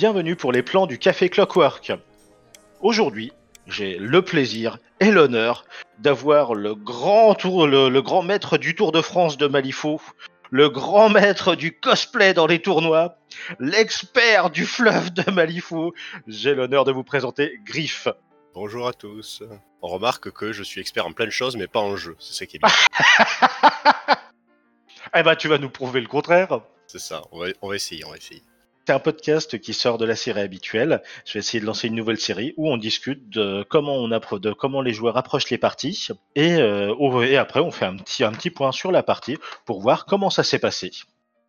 bienvenue pour les plans du Café Clockwork. Aujourd'hui, j'ai le plaisir et l'honneur d'avoir le grand tour, le, le grand maître du Tour de France de Malifaux, le grand maître du cosplay dans les tournois, l'expert du fleuve de Malifaux. J'ai l'honneur de vous présenter Griff. Bonjour à tous. On remarque que je suis expert en plein de choses, mais pas en jeu. C'est ça qui est bien. Eh ben, tu vas nous prouver le contraire. C'est ça. On va, on va essayer, on va essayer. C'est un podcast qui sort de la série habituelle. Je vais essayer de lancer une nouvelle série où on discute de comment on de comment les joueurs approchent les parties et, euh, et après on fait un petit un petit point sur la partie pour voir comment ça s'est passé.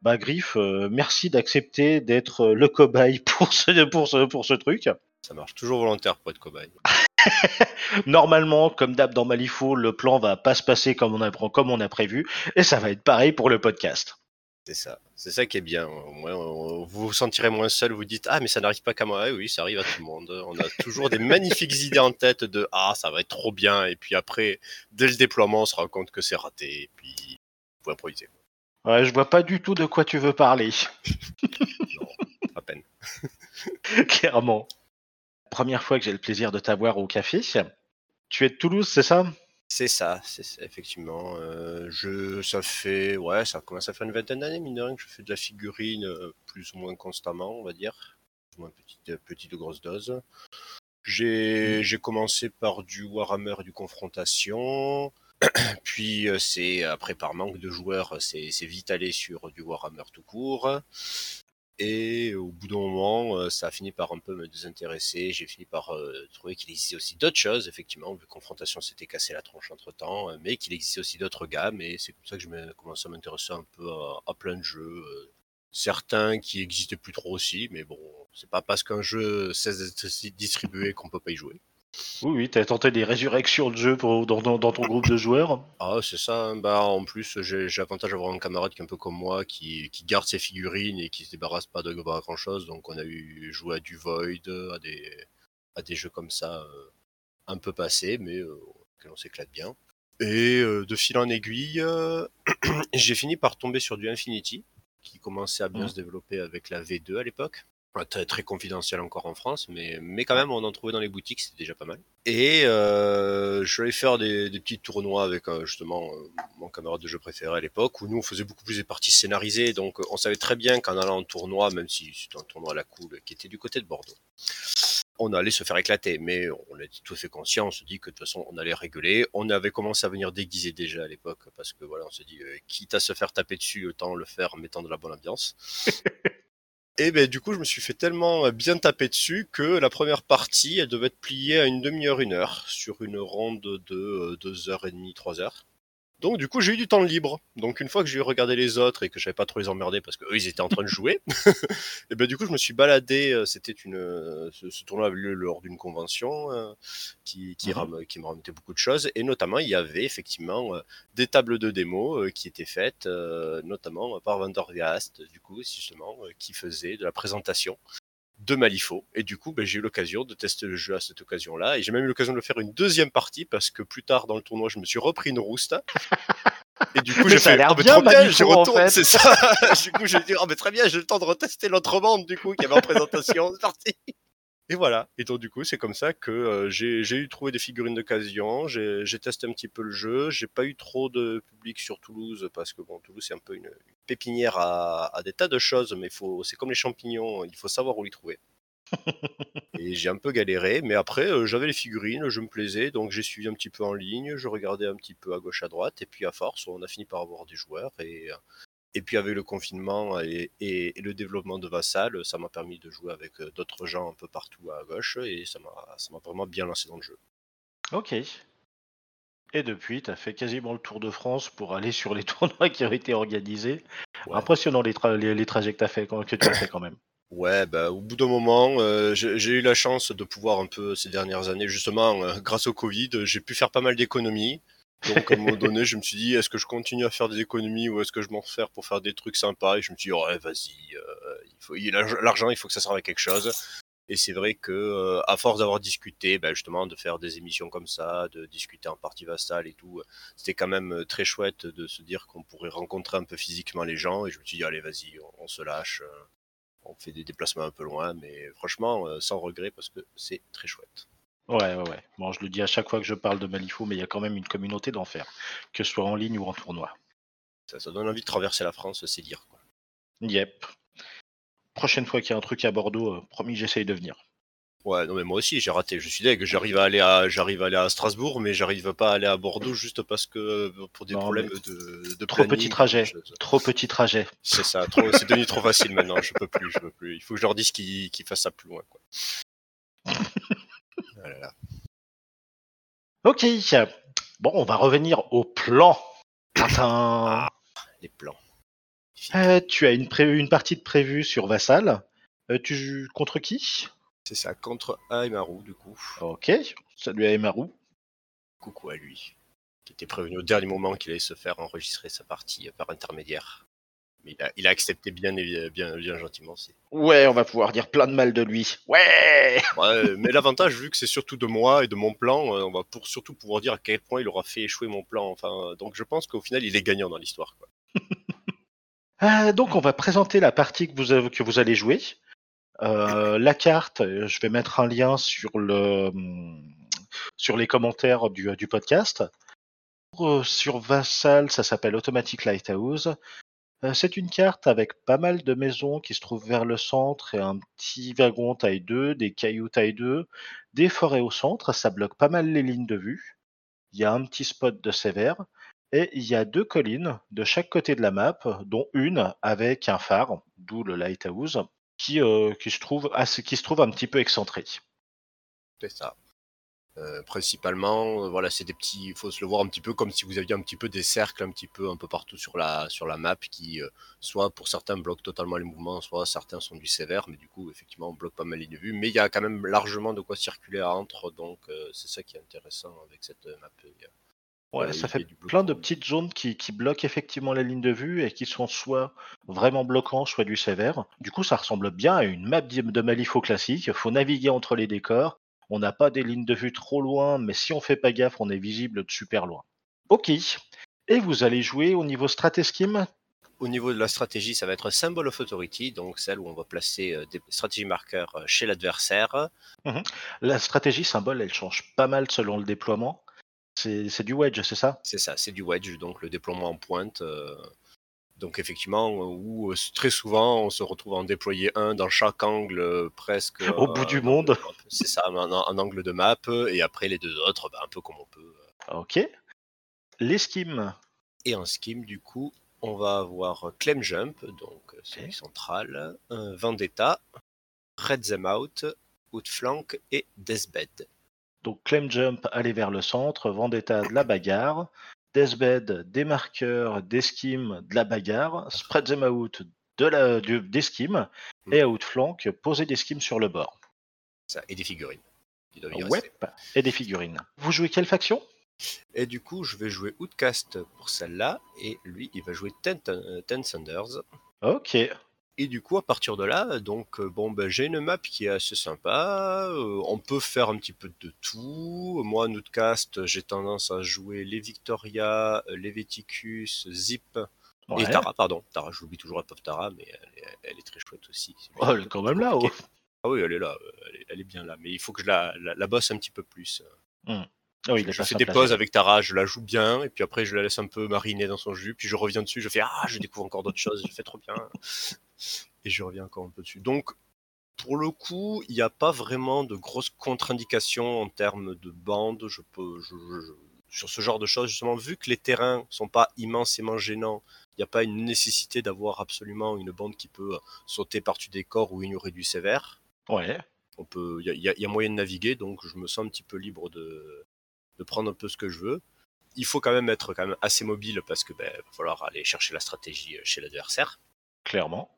Bah Griff, euh, merci d'accepter d'être euh, le cobaye pour ce pour ce pour ce truc. Ça marche toujours volontaire pour être cobaye. Normalement, comme d'hab dans Malifaux, le plan va pas se passer comme on a comme on a prévu et ça va être pareil pour le podcast. C'est ça. C'est ça qui est bien. Au moins, on- vous vous sentirez moins seul. Vous dites ah mais ça n'arrive pas qu'à moi. Eh oui, ça arrive à tout le monde. On a toujours des magnifiques idées en tête de ah ça va être trop bien et puis après dès le déploiement on se rend compte que c'est raté et puis vous pouvez improviser. Ouais, je vois pas du tout de quoi tu veux parler. À peine. Clairement. Première fois que j'ai le plaisir de t'avoir au café. Tu es de Toulouse, c'est ça? C'est ça, c'est ça, effectivement. Euh, je, ça fait, ouais, ça commence à faire une vingtaine d'années, mine de rien, que je fais de la figurine euh, plus ou moins constamment, on va dire. Plus ou moins petite, petite grosse dose. J'ai, j'ai commencé par du Warhammer et du Confrontation. Puis euh, c'est après par manque de joueurs, c'est, c'est vite allé sur du Warhammer tout court. Et au bout d'un moment, euh, ça a fini par un peu me désintéresser. J'ai fini par euh, trouver qu'il existait aussi d'autres choses, effectivement, vu que Confrontation s'était cassé la tronche entre temps, mais qu'il existait aussi d'autres gammes. Et c'est comme ça que je me commencé à m'intéresser un peu à, plein de jeux. euh, certains qui existaient plus trop aussi, mais bon, c'est pas parce qu'un jeu cesse d'être distribué qu'on peut pas y jouer. Oui, oui, t'as tenté des résurrections de jeux pour, dans, dans- dans ton groupe de joueurs. Ah, c'est ça. hein. Bah, en plus, j'ai l'avantage d'avoir un camarade qui est un peu comme moi, qui, qui garde ses figurines et qui se débarrasse pas de grand chose. Donc, on a eu joué à du Void, à des, à des jeux comme ça, euh, un peu passés, mais euh, auxquels on s'éclate bien. Et euh, de fil en aiguille, j'ai fini par tomber sur du Infinity, qui commençait à bien Mhm. se développer avec la V2 à l'époque. Très, très confidentiel encore en France, mais, mais quand même, on en trouvait dans les boutiques, c'était déjà pas mal. Et euh, je allé faire des, des petits tournois avec euh, justement euh, mon camarade de jeu préféré à l'époque, où nous on faisait beaucoup plus des parties scénarisées, donc on savait très bien qu'en allant en tournoi, même si c'était un tournoi à la cool qui était du côté de Bordeaux, on allait se faire éclater, mais on était tout à fait conscient, on se dit que de toute façon on allait réguler. On avait commencé à venir déguiser déjà à l'époque, parce que voilà, on se dit, euh, quitte à se faire taper dessus, autant le faire en mettant de la bonne ambiance. Et ben du coup, je me suis fait tellement euh, bien taper dessus que la première partie, elle devait être pliée à une demi-heure, une heure, sur une ronde de euh, deux heures et demie, trois heures. Donc du coup, j'ai eu du temps libre. Donc une fois que j'ai regardé les autres et que j'avais pas trop les emmerder parce que eux, ils étaient en train de jouer, et ben du coup, je me suis baladé. euh, C'était une, euh, ce, ce tournoi avait lieu lors d'une convention euh, qui qui, Mhm. ram- qui me remettait beaucoup de choses et notamment il y avait effectivement euh, des tables de démo euh, qui étaient faites, notamment par Vandergast, du coup, justement, qui faisait de la présentation de Malifaux. Et du coup, ben, j'ai eu l'occasion de tester le jeu à cette occasion-là. Et j'ai même eu l'occasion de le faire une deuxième partie parce que plus tard dans le tournoi, je me suis repris une rouste. Et du coup, j'ai fait, mais bien, bien, Malifaux, j'y en retourne, fait. c'est ça. du coup, j'ai dit, ah, mais très bien, j'ai le temps de retester l'autre bande, du coup, qui avait en présentation. C'est parti. Et voilà. Et donc, du coup, c'est comme ça que euh, j'ai j'ai eu trouvé des figurines d'occasion. J'ai j'ai testé un petit peu le jeu. J'ai pas eu trop de public sur Toulouse parce que bon, Toulouse c'est un peu une, une pépinière à, à des tas de choses, mais faut, c'est comme les champignons, il faut savoir où les trouver. Et j'ai un peu galéré, mais après euh, j'avais les figurines, je me plaisais, donc j'ai suivi un petit peu en ligne, je regardais un petit peu à gauche à droite, et puis à force, on a fini par avoir des joueurs et euh, et puis avec le confinement et, et- et le développement de Vassal, ça m'a permis de jouer avec euh, d'autres gens un peu partout à gauche et ça m'a vraiment bien lancé dans le jeu. Ok. Et depuis, t'as fait quasiment le tour de France pour aller sur les tournois qui ont été organisés. Ouais. Impressionnant les, tra- les, les trajets que, fait, tu as fait quand même. Ouais, bah, au bout d'un moment, euh, j'ai j'ai eu la chance de pouvoir un peu ces dernières années, justement, euh, grâce au Covid, j'ai pu faire pas mal d'économies. Donc à un moment donné, je me suis dit, est-ce que je continue à faire des économies ou est-ce que je m'en sers pour faire des trucs sympas? Et je me suis dit, ouais, vas-y, euh, il faut, il- l'argent, il faut que ça serve à quelque chose. Et c'est vrai que euh, à force d'avoir discuté, ben, justement, de faire des émissions comme ça, de discuter en partie vassale et tout, c'était quand même euh, très chouette de se dire qu'on pourrait rencontrer un peu physiquement les gens. Et je me suis dit, allez, vas-y, on, on se lâche. On fait des déplacements un peu loin, mais franchement, sans regret parce que c'est très chouette. Ouais, ouais, ouais. Bon, je le dis à chaque fois que je parle de Malifaux, mais il y a quand même une communauté d'enfer, que ce soit en ligne ou en tournoi. Ça, ça donne envie de traverser la France, c'est dire. Quoi. Yep. Prochaine fois qu'il y a un truc à Bordeaux, euh, promis, j'essaye de venir. Ouais, non mais moi aussi j'ai raté. Je suis deg. J'arrive à aller à, j'arrive à aller à Strasbourg, mais j'arrive pas à aller à Bordeaux juste parce que euh, pour des Non, problèmes de, de trop planning, petit trajet. je- Trop petit trajet. C'est ça. Trop, c'est devenu trop facile maintenant. Je peux plus. Je peux plus. Il faut que je leur dise qu'ils qu'ils fassent ça plus loin. Quoi. Ok. Bon, on va revenir au plan. Tintin. Les plans. Euh, tu as une, pré- une partie de prévue sur Vassal. Euh, tu joues contre qui? C'est ça. Contre Aimaru du coup. Ok. Salut à Emaru. Coucou à lui. Qui était prévenu au dernier moment qu'il allait se faire enregistrer sa partie par intermédiaire. Mais il a, il a accepté bien, et bien, bien gentiment. Ouais, on va pouvoir dire plein de mal de lui. Ouais Ouais, mais l'avantage, vu que c'est surtout de moi et de mon plan, euh, on va pour, surtout pouvoir dire à quel point il aura fait échouer mon plan. Enfin, donc je pense qu'au final, il est gagnant dans l'histoire. Euh, donc, on va présenter la partie que vous, avez- que vous allez jouer. Euh, la carte, je vais mettre un lien sur, le, sur les commentaires du, du podcast. Sur Vassal, ça s'appelle Automatic Lighthouse. Euh, c'est une carte avec pas mal de maisons qui se trouvent vers le centre et un petit wagon taille 2, des cailloux taille 2, des forêts au centre. Ça bloque pas mal les lignes de vue. Il y a un petit spot de sévère. Et il y a deux collines de chaque côté de la map, dont une avec un phare, d'où le lighthouse, qui, euh, se trouve qui se trouve un petit peu excentré. C'est ça. Euh, principalement, euh, voilà, c'est des petits. Il faut se le voir un petit peu comme si vous aviez un petit peu des cercles un petit peu un peu partout sur la sur la map qui, euh, soit pour certains bloquent totalement les mouvements, soit certains sont du sévère, mais du coup, effectivement, on bloque pas mal les lignes de vue. Mais il y a quand même largement de quoi circuler entre, donc c'est ça qui est intéressant avec cette map. Ouais, ça fait plein de petites zones qui, qui bloquent effectivement les lignes de vue et qui sont soit vraiment bloquants, soit du sévère. Du coup, ça ressemble bien à une map de Malifaux classique. Il faut naviguer entre les décors. On n'a pas des lignes de vue trop loin, mais si on fait pas gaffe, on est visible de super loin. Ok. Et vous allez jouer au niveau stratéscheme Au niveau de la stratégie, ça va être Symbol of Authority, donc celle où on va placer euh, des stratégies marqueurs euh, chez l'adversaire. La stratégie symbole, elle change pas mal selon le déploiement. C'est c'est du wedge, c'est ça? C'est ça, c'est du wedge, donc le déploiement en pointe. euh, donc effectivement, où euh, très souvent on se retrouve à en déployer un dans chaque angle euh, presque. Au bout du euh, monde. C'est ça, un, angle de map, et après les deux autres, bah, un peu comme on peut. Ok. L'esquime. Et en skim, du coup, on va avoir Clem Jump, donc celui Ok. central, Vendetta, Red Them Out, Outflank et Deathbed. Donc Clem Jump, aller vers le centre. Vendetta, de la bagarre. Deathbed, des marqueurs, d'esquime, de la bagarre. Spread them out, de la, du- d'esquime. Et outflank, poser des skims sur le bord. Ça, et des figurines. Ouais. Et des figurines. Vous jouez quelle faction? Et du coup, je vais jouer Outcast pour celle-là, et lui, il va jouer Ten, euh, Ten Thunders. Ok. Et du coup, à partir de là, donc euh, bon, ben, j'ai une map qui est assez sympa. euh, on peut faire un petit peu de tout. Moi, en Outcast, j'ai tendance à jouer les Victoria, euh, les Veticus, Zip Ouais. et Tara. Pardon, Tara, j'oublie toujours la pauvre Tara, mais elle est, elle est très chouette aussi. Oh, elle est quand même là. oh. Ah oui, elle est là, elle est, elle est bien là. Mais il faut que je la, la, la bosse un petit peu plus. Oui, est je pas fais des pauses avec Tara, je la joue bien, et puis après je la laisse un peu mariner dans son jus, puis je reviens dessus, je fais ah, je découvre encore d'autres choses, je fais trop bien, et je reviens encore un peu dessus. Donc pour le coup, il n'y a pas vraiment de grosses contre-indications en termes de bande. Je peux, je- je- je- sur ce genre de choses, justement, vu que les terrains sont pas immensément gênants, il n'y a pas une nécessité d'avoir absolument une bande qui peut sauter par-dessus des corps ou ignorer du sévère Ouais. on peut, y y, il y a moyen de naviguer, donc je me sens un petit peu libre de, de prendre un peu ce que je veux. Il faut quand même être quand même assez mobile parce que ben, va falloir aller chercher la stratégie euh, chez l'adversaire. Clairement.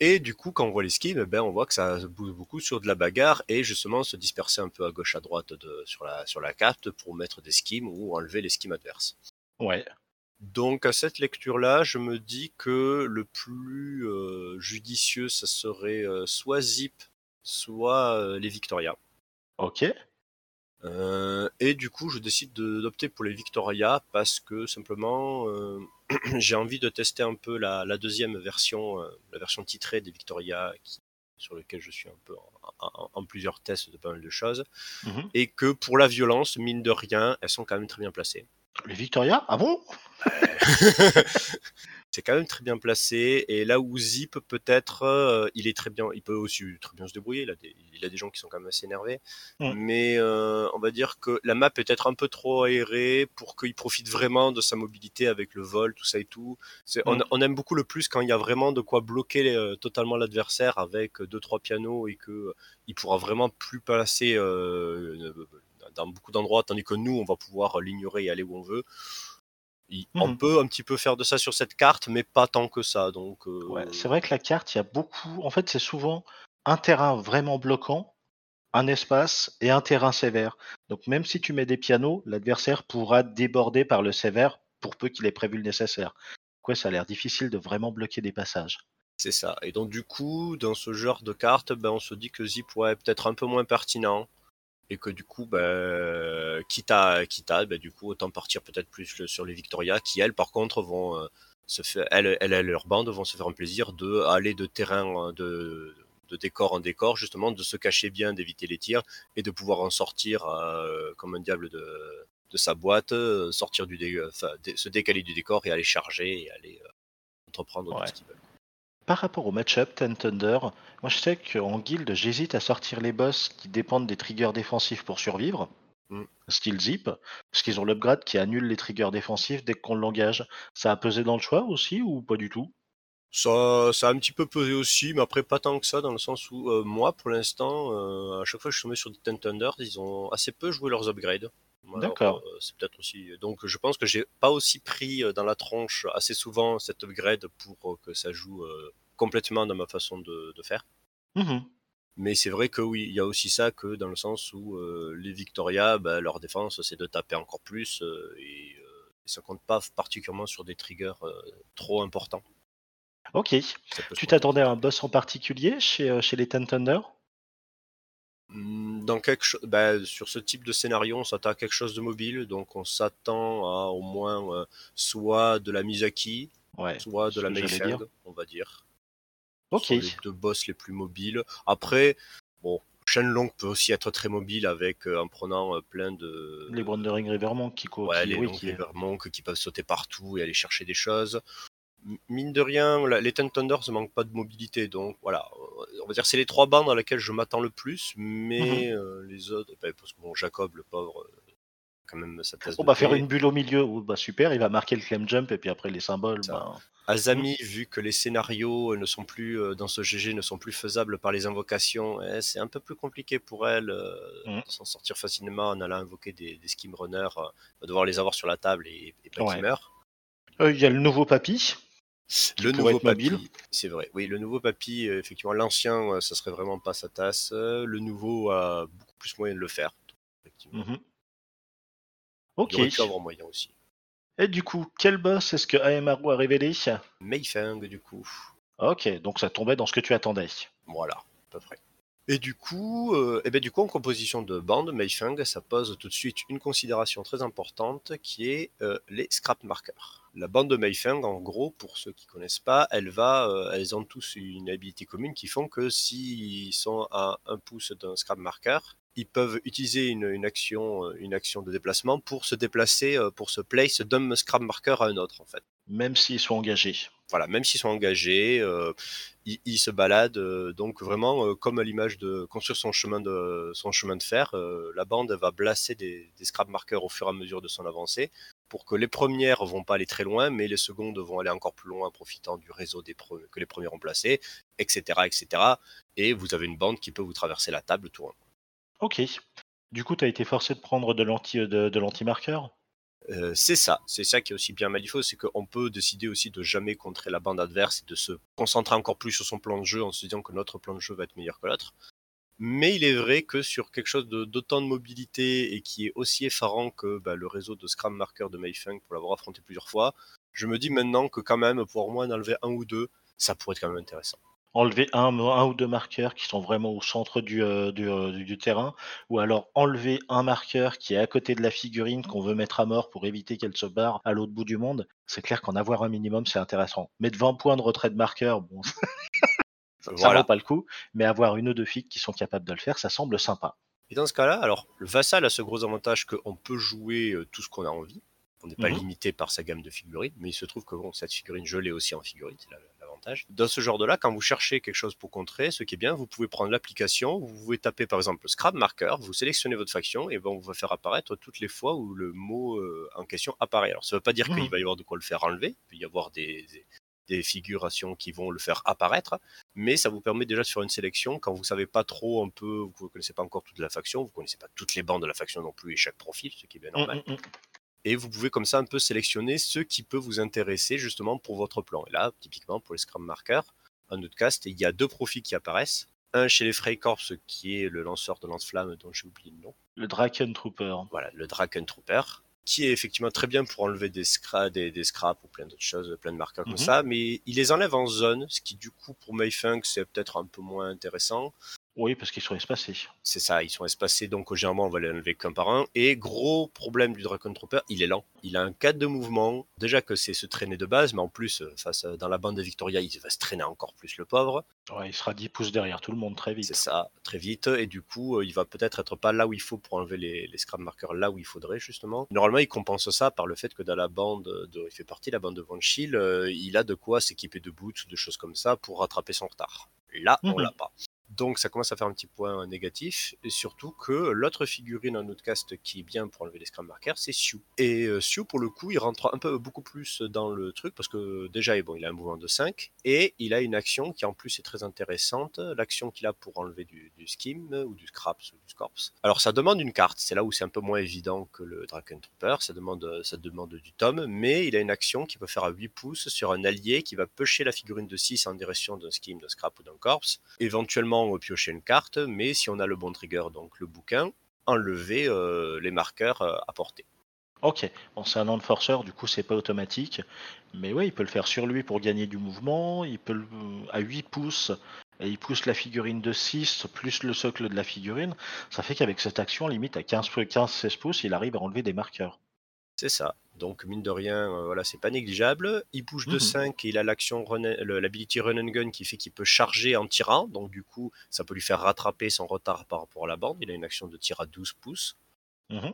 Et du coup, quand on voit les skims, ben, on voit que ça bouge beaucoup sur de la bagarre et justement se disperser un peu à gauche à droite de, sur, la, sur la carte pour mettre des skims ou enlever les skims adverses. Ouais. Donc à cette lecture-là, je me dis que le plus euh, judicieux, ça serait euh, soit Zip, soit euh, les Victoria. Ok. Euh, et du coup, je décide d'opter pour les Victoria parce que simplement, euh, j'ai envie de tester un peu la, la deuxième version, euh, la version titrée des Victoria, qui, sur lequel je suis un peu en, en, en, plusieurs tests de pas mal de choses. Mhm. Et que pour la violence, mine de rien, elles sont quand même très bien placées. Les Victoria Ah bon? c'est quand même très bien placé. Et là où Zip, peut-être, euh, il est très bien, il peut aussi très bien se débrouiller. Il a des, il a des gens qui sont quand même assez énervés. Mm. Mais euh, on va dire que la map est peut-être un peu trop aérée pour qu'il profite vraiment de sa mobilité avec le vol, tout ça et tout. On, Mm. on aime beaucoup le plus quand il y a vraiment de quoi bloquer euh, totalement l'adversaire avec deux trois pianos et que il pourra vraiment plus passer euh, dans beaucoup d'endroits, tandis que nous, on va pouvoir l'ignorer et aller où on veut. Il- On Mhm. peut un petit peu faire de ça sur cette carte, mais pas tant que ça. Donc, euh, Ouais, c'est vrai que la carte, il y a beaucoup. En fait, c'est souvent un terrain vraiment bloquant, un espace et un terrain sévère. Donc, même si tu mets des pianos, l'adversaire pourra déborder par le sévère pour peu qu'il ait prévu le nécessaire. Quoi, ça a l'air difficile de vraiment bloquer des passages. c'est ça. Et donc, du coup, dans ce genre de carte, ben, on se dit que Zip ouais, est peut-être un peu moins pertinent. Et que du coup, ben, quitte à, quitte à ben, du coup, autant partir peut-être plus sur les Victoria, qui elles, par contre, vont euh, se faire, elles, elles et leurs bandes vont se faire un plaisir de aller de terrain, euh, de, de décor en décor, justement, de se cacher bien, d'éviter les tirs et de pouvoir en sortir euh, comme un diable de, de sa boîte, sortir du dé- enfin, dé- se décaler du décor et aller charger et aller euh, entreprendre Ouais. tout ce qu'ils veulent. Par rapport au match-up Ten Thunder, moi je sais qu'en guild, j'hésite à sortir les boss qui dépendent des triggers défensifs pour survivre, Mm. style Zip, parce qu'ils ont l'upgrade qui annule les triggers défensifs dès qu'on l'engage. Ça a pesé dans le choix aussi ou pas du tout? Ça, ça a un petit peu pesé aussi, mais après pas tant que ça, dans le sens où euh, moi, pour l'instant, euh, à chaque fois que je suis tombé sur des Ten Thunder, ils ont assez peu joué leurs upgrades. D'accord. euh, c'est peut-être aussi. Donc, je pense que j'ai pas aussi pris euh, dans la tronche assez souvent cet upgrade pour euh, que ça joue euh, complètement dans ma façon de, de faire. Mhm. Mais c'est vrai que oui, il y a aussi ça que dans le sens où euh, les Victoria, bah, leur défense, c'est de taper encore plus euh, et, euh, ça compte pas particulièrement sur des triggers euh, trop importants. Ok. Tu t'attendais à un boss en particulier chez, euh, chez les Ten Thunder? Dans quelque bah, sur ce type de scénario, on s'attend à quelque chose de mobile, donc on s'attend à au moins euh, soit de la Mizaki, Ouais. soit de la dire. on va dire. Ok. Ce sont les deux boss les plus mobiles. Après, bon, Shenlong peut aussi être très mobile avec euh, en prenant euh, plein de Les Wandering Rivermonk qui, co- ouais, qui- les oui, longs qui- Rivermonk qui peuvent sauter partout et aller chercher des choses. Mine de rien, les Ten Thunders ne manquent pas de mobilité, donc voilà. euh, On va dire que c'est les trois bandes dans lesquelles je m'attends le plus, mais Mhm. euh, les autres, ben, parce que bon, Jacob, le pauvre, euh, quand même sa tasse On va faire une bulle au milieu. Oh, bah super, il va marquer le claim jump et puis après les symboles. Bah, Azami, vu que les scénarios ne sont plus euh, dans ce GG ne sont plus faisables par les invocations, eh, c'est un peu plus compliqué pour elle euh, Mhm. de s'en sortir facilement en allant invoquer des, des skim runners, euh, va devoir les avoir sur la table et, et pas Ouais. qu'ils meurent. euh, Il y a le nouveau papy. Le nouveau papy, c'est vrai. Oui, le nouveau papy, euh, effectivement, l'ancien, euh, ça serait vraiment pas sa tasse. Euh, Le nouveau a beaucoup plus moyen de le faire. Effectivement. Mhm. Ok. Il avoir moyen aussi. Et du coup, quel boss est-ce que AMRO a révélé? Meifeng, du coup. Ok, donc ça tombait dans ce que tu attendais. Voilà, à peu près. Et du coup, euh, eh ben, du coup, en composition de bande, Meifeng, ça pose tout de suite une considération très importante qui est euh, les scrap markers. La bande de Meifeng, en gros, pour ceux qui connaissent pas, elle va, euh, elles ont tous une habilité commune qui font que s'ils sont à un pouce d'un scrap marker, ils peuvent utiliser une, une action, euh, une action de déplacement pour se déplacer, euh, pour se place d'un scrap marker à un autre, en fait Même s'ils sont engagés. voilà, même s'ils sont engagés, euh, ils, ils se baladent. euh, donc vraiment, euh, comme à l'image de construire son chemin de son chemin de fer, la bande va blaster des, des scrap markers au fur et à mesure de son avancée, pour que les premières vont pas aller très loin, mais les secondes vont aller encore plus loin, en profitant du réseau des pre- que les premières ont placé, etc., etc. Et vous avez une bande qui peut vous traverser la table tout rond. Ok. Du coup, tu as été forcé de prendre de l'anti de, de l'anti-marqueur? Euh, c'est ça, c'est ça qui est aussi bien Malifaux, c'est qu'on peut décider aussi de jamais contrer la bande adverse et de se concentrer encore plus sur son plan de jeu en se disant que notre plan de jeu va être meilleur que l'autre. Mais il est vrai que sur quelque chose de- d'autant de, mobilité et qui est aussi effarant que bah, le réseau de Scram Marker de Meifeng pour l'avoir affronté plusieurs fois, je me dis maintenant que quand même pour en enlever un ou deux, ça pourrait être quand même intéressant. enlever un, ou deux marqueurs qui sont vraiment au centre du, euh, euh, du- terrain, ou alors enlever un marqueur qui est à côté de la figurine qu'on veut mettre à mort pour éviter qu'elle se barre à l'autre bout du monde. C'est clair qu'en avoir un minimum, c'est intéressant. Mettre 20 points de retrait de marqueur, bon, ça, Voilà. vaut pas le coup, mais avoir une ou deux figues qui sont capables de le faire, ça semble sympa. Et dans ce cas-là, alors le vassal a ce gros avantage qu'on peut jouer euh, tout ce qu'on a envie. On n'est pas Mhm. limité par sa gamme de figurines, mais il se trouve que bon, cette figurine, je l'ai aussi en figurine, c'est la- l'avantage. Dans ce genre de là, quand vous cherchez quelque chose pour contrer, ce qui est bien, vous pouvez prendre l'application, vous pouvez taper par exemple Scrap Marker, vous sélectionnez votre faction et bon, on va faire apparaître toutes les fois où le mot euh, en question apparaît. Alors ça ne veut pas dire Mhm. qu'il va y avoir de quoi le faire enlever, il peut y avoir des, des- des figurations qui vont le faire apparaître, mais ça vous permet déjà de faire une sélection quand vous savez pas trop un peu, vous ne connaissez pas encore toute la faction, vous connaissez pas toutes les bandes de la faction non plus et chaque profil, ce qui est bien normal. Mm, mm, mm. Et vous pouvez comme ça un peu sélectionner ce qui peut vous intéresser justement pour votre plan. Et là, typiquement pour les Scrum Markers, un autre cast, il y a deux profils qui apparaissent. Un chez les Freikorps qui est le lanceur de lance-flamme dont j'ai oublié le nom. Le Draken Trooper. Voilà, le Draken Trooper, qui est effectivement très bien pour enlever des, scra des, des scraps ou plein d'autres choses, plein de marqueurs Mhm. comme ça, mais il les enlève en zone, ce qui du coup pour Mayfunk c'est peut-être un peu moins intéressant. Oui, parce qu'ils sont espacés. C'est ça, ils sont espacés, donc généralement on va les enlever qu'un par un. Et gros problème du Dragon Trooper, il est lent. Il a un cadre de mouvement, déjà que c'est se traîner de base, mais en plus, euh, face à- dans la bande de Victoria, il va se traîner encore plus le pauvre. Ouais, il sera 10 pouces derrière tout le monde très vite. C'est ça, très vite. Et du coup, euh, il va peut-être être pas là où il faut pour enlever les, les scrap markers là où il faudrait, justement. Normalement, il compense ça par le fait que dans la bande, de, il fait partie de la bande de Von Schiele, euh, il a de quoi s'équiper de boots, de choses comme ça pour rattraper son retard. Là, on Mhm. l'a pas. Donc ça commence à faire un petit point négatif, et surtout que l'autre figurine en outcast qui est bien pour enlever les scrum markers, c'est Sioux. Et euh, pour le coup, il rentre un peu beaucoup plus dans le truc, parce que déjà, bon, il a un mouvement de 5, et il a une action qui en plus est très intéressante, l'action qu'il a pour enlever du, skim, ou du scraps, ou du scorps. Alors ça demande une carte, c'est là où c'est un peu moins évident que le Draken Trooper, ça demande, ça demande du tome, mais il a une action qui peut faire à 8 pouces sur un allié qui va pêcher la figurine de 6 en direction d'un skim, d'un scrap ou d'un corps, éventuellement piocher une carte, mais si on a le bon trigger, donc le bouquin, enlever euh, les marqueurs euh, à portée. Ok, bon, c'est un enforcer, du coup c'est pas automatique. Mais ouais, il peut le faire sur lui pour gagner du mouvement. Il peut le, à 8 pouces, et il pousse la figurine de 6 plus le socle de la figurine. Ça fait qu'avec cette action, limite à 15-16 pouces, il arrive à enlever des marqueurs. C'est ça. Donc mine de rien, euh, voilà, c'est pas négligeable. Il bouge de Mhm. 5 5 et il a l'action l'ability run and gun qui fait qu'il peut charger en tirant. Donc du coup, ça peut lui faire rattraper son retard par rapport à la bande. Il a une action de tir à 12 pouces. Mhm.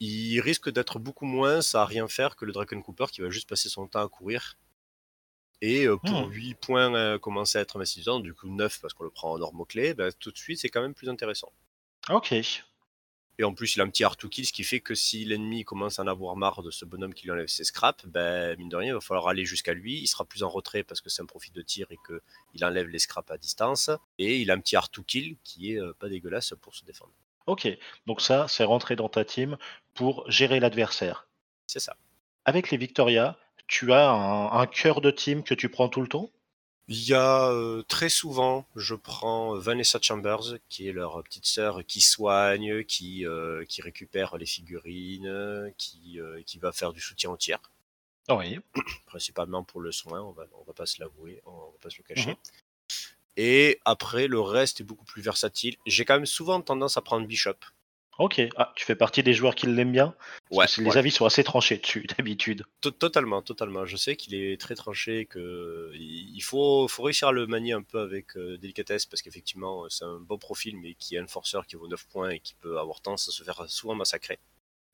Il risque d'être beaucoup moins à rien faire que le Draken Cooper qui va juste passer son temps à courir. Et euh, pour Hmm. 8 points euh, commencer à être investissant, du coup 9 parce qu'on le prend en norme clé, bah, tout de suite c'est quand même plus intéressant. Ok. Et en plus, il a un petit hard to kill, ce qui fait que si l'ennemi commence à en avoir marre de ce bonhomme qui lui enlève ses scraps, ben, mine de rien, il va falloir aller jusqu'à lui. Il sera plus en retrait parce que c'est un profil de tir et qu'il enlève les scraps à distance. Et il a un petit hard to kill qui est euh, pas dégueulasse pour se défendre. Ok. Donc ça, c'est rentré dans ta team pour gérer l'adversaire. C'est ça. Avec les Victoria, tu as un, un cœur de team que tu prends tout le temps? Il y a euh, très souvent, je prends Vanessa Chambers, qui est leur petite sœur, qui soigne, qui, euh, qui récupère les figurines, qui, euh, qui va faire du soutien au tir. Oui. principalement pour le soin, on va, on va pas se l'avouer, on va pas se le cacher. Mhm. Et après, le reste est beaucoup plus versatile. J'ai quand même souvent tendance à prendre Bishop. Ok. Ah, tu fais partie des joueurs qui l'aiment bien? Parce Ouais, que Les ouais. avis sont assez tranchés dessus, d'habitude. To- totalement, totalement. Je sais qu'il est très tranché, que il faut, faut réussir à le manier un peu avec euh, délicatesse parce qu'effectivement, c'est un bon profil, mais qui est un forceur qui vaut 9 points et qui peut avoir tendance à se faire souvent massacrer.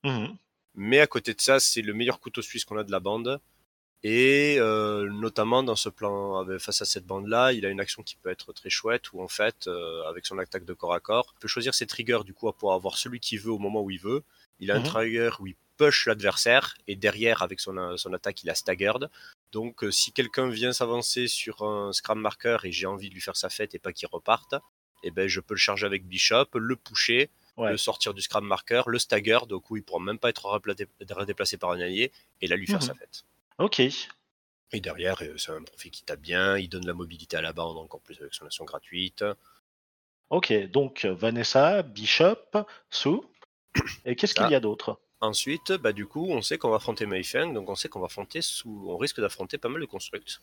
Mhm. Mais à côté de ça, c'est le meilleur couteau suisse qu'on a de la bande. Et euh, notamment dans ce plan, avec- face à cette bande-là, il a une action qui peut être très chouette, où en fait, euh, avec son attaque de corps à corps, il peut choisir ses triggers du coup à pouvoir avoir celui qu'il veut au moment où il veut. Il a un Mhm. trigger où il push l'adversaire, et derrière, avec son, euh, son attaque, il a staggered. Donc euh, si quelqu'un vient s'avancer sur un scram marker et j'ai envie de lui faire sa fête et pas qu'il reparte, eh ben, je peux le charger avec Bishop, le pusher, Ouais. le sortir du scram marker, le stagger, donc où il pourra même pas être redéplacé par un allié, et là lui faire Mhm. sa fête. Ok. Et derrière, euh, c'est un profil qui tape bien, il donne la mobilité à la bande encore plus avec son action gratuite. Ok. Donc euh, Vanessa, Bishop, Sue. Et qu'est-ce qu'il y a d'autre? Ensuite, bah, du coup, on sait qu'on va affronter Mayfeng, donc on sait qu'on va affronter sous, on risque d'affronter pas mal de constructs.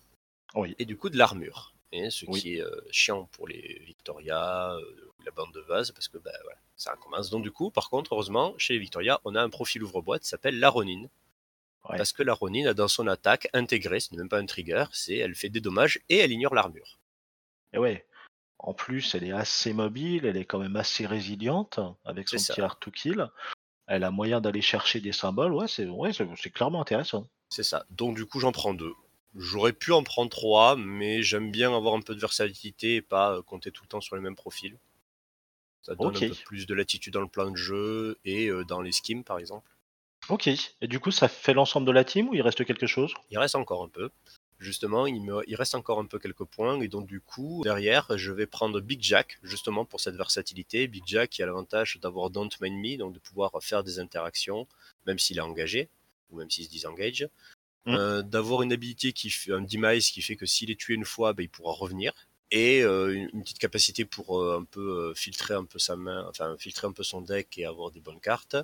Oui. Et du coup, de l'armure. et ce Oui. qui est euh, chiant pour les Victoria, euh, ou la bande de vase, parce que bah, voilà, ça commence. Donc du coup, par contre, heureusement, chez les Victoria, on a un profil ouvre-boîte qui s'appelle la Ronin. Ouais. Parce que la Ronin a dans son attaque intégré, ce n'est même pas un trigger, c'est elle fait des dommages et elle ignore l'armure. Et ouais. En plus, elle est assez mobile, elle est quand même assez résiliente avec son petit art to kill. Elle a moyen d'aller chercher des symboles. Ouais, c'est ouais, c'est c'est clairement intéressant. C'est ça. Donc du coup, j'en prends deux. J'aurais pu en prendre trois, mais j'aime bien avoir un peu de versatilité et pas euh, compter tout le temps sur les mêmes profils. Ça donne Ok. un peu plus de latitude dans le plan de jeu et euh, dans les skims, par exemple. Ok. Et du coup, ça fait l'ensemble de la team ou il reste quelque chose? Il reste encore un peu. Justement, il, me, il reste encore un peu quelques points. Et donc, du coup, derrière, je vais prendre Big Jack, justement pour cette versatilité. Big Jack qui a l'avantage d'avoir Don't Mind Me, donc de pouvoir faire des interactions, même s'il est engagé, ou même s'il se disengage. Mm. Euh, d'avoir une habilité qui fait un demise qui fait que s'il est tué une fois, ben, il pourra revenir. Et euh, une, une petite capacité pour euh, un peu filtrer un peu sa main, enfin filtrer un peu son deck et avoir des bonnes cartes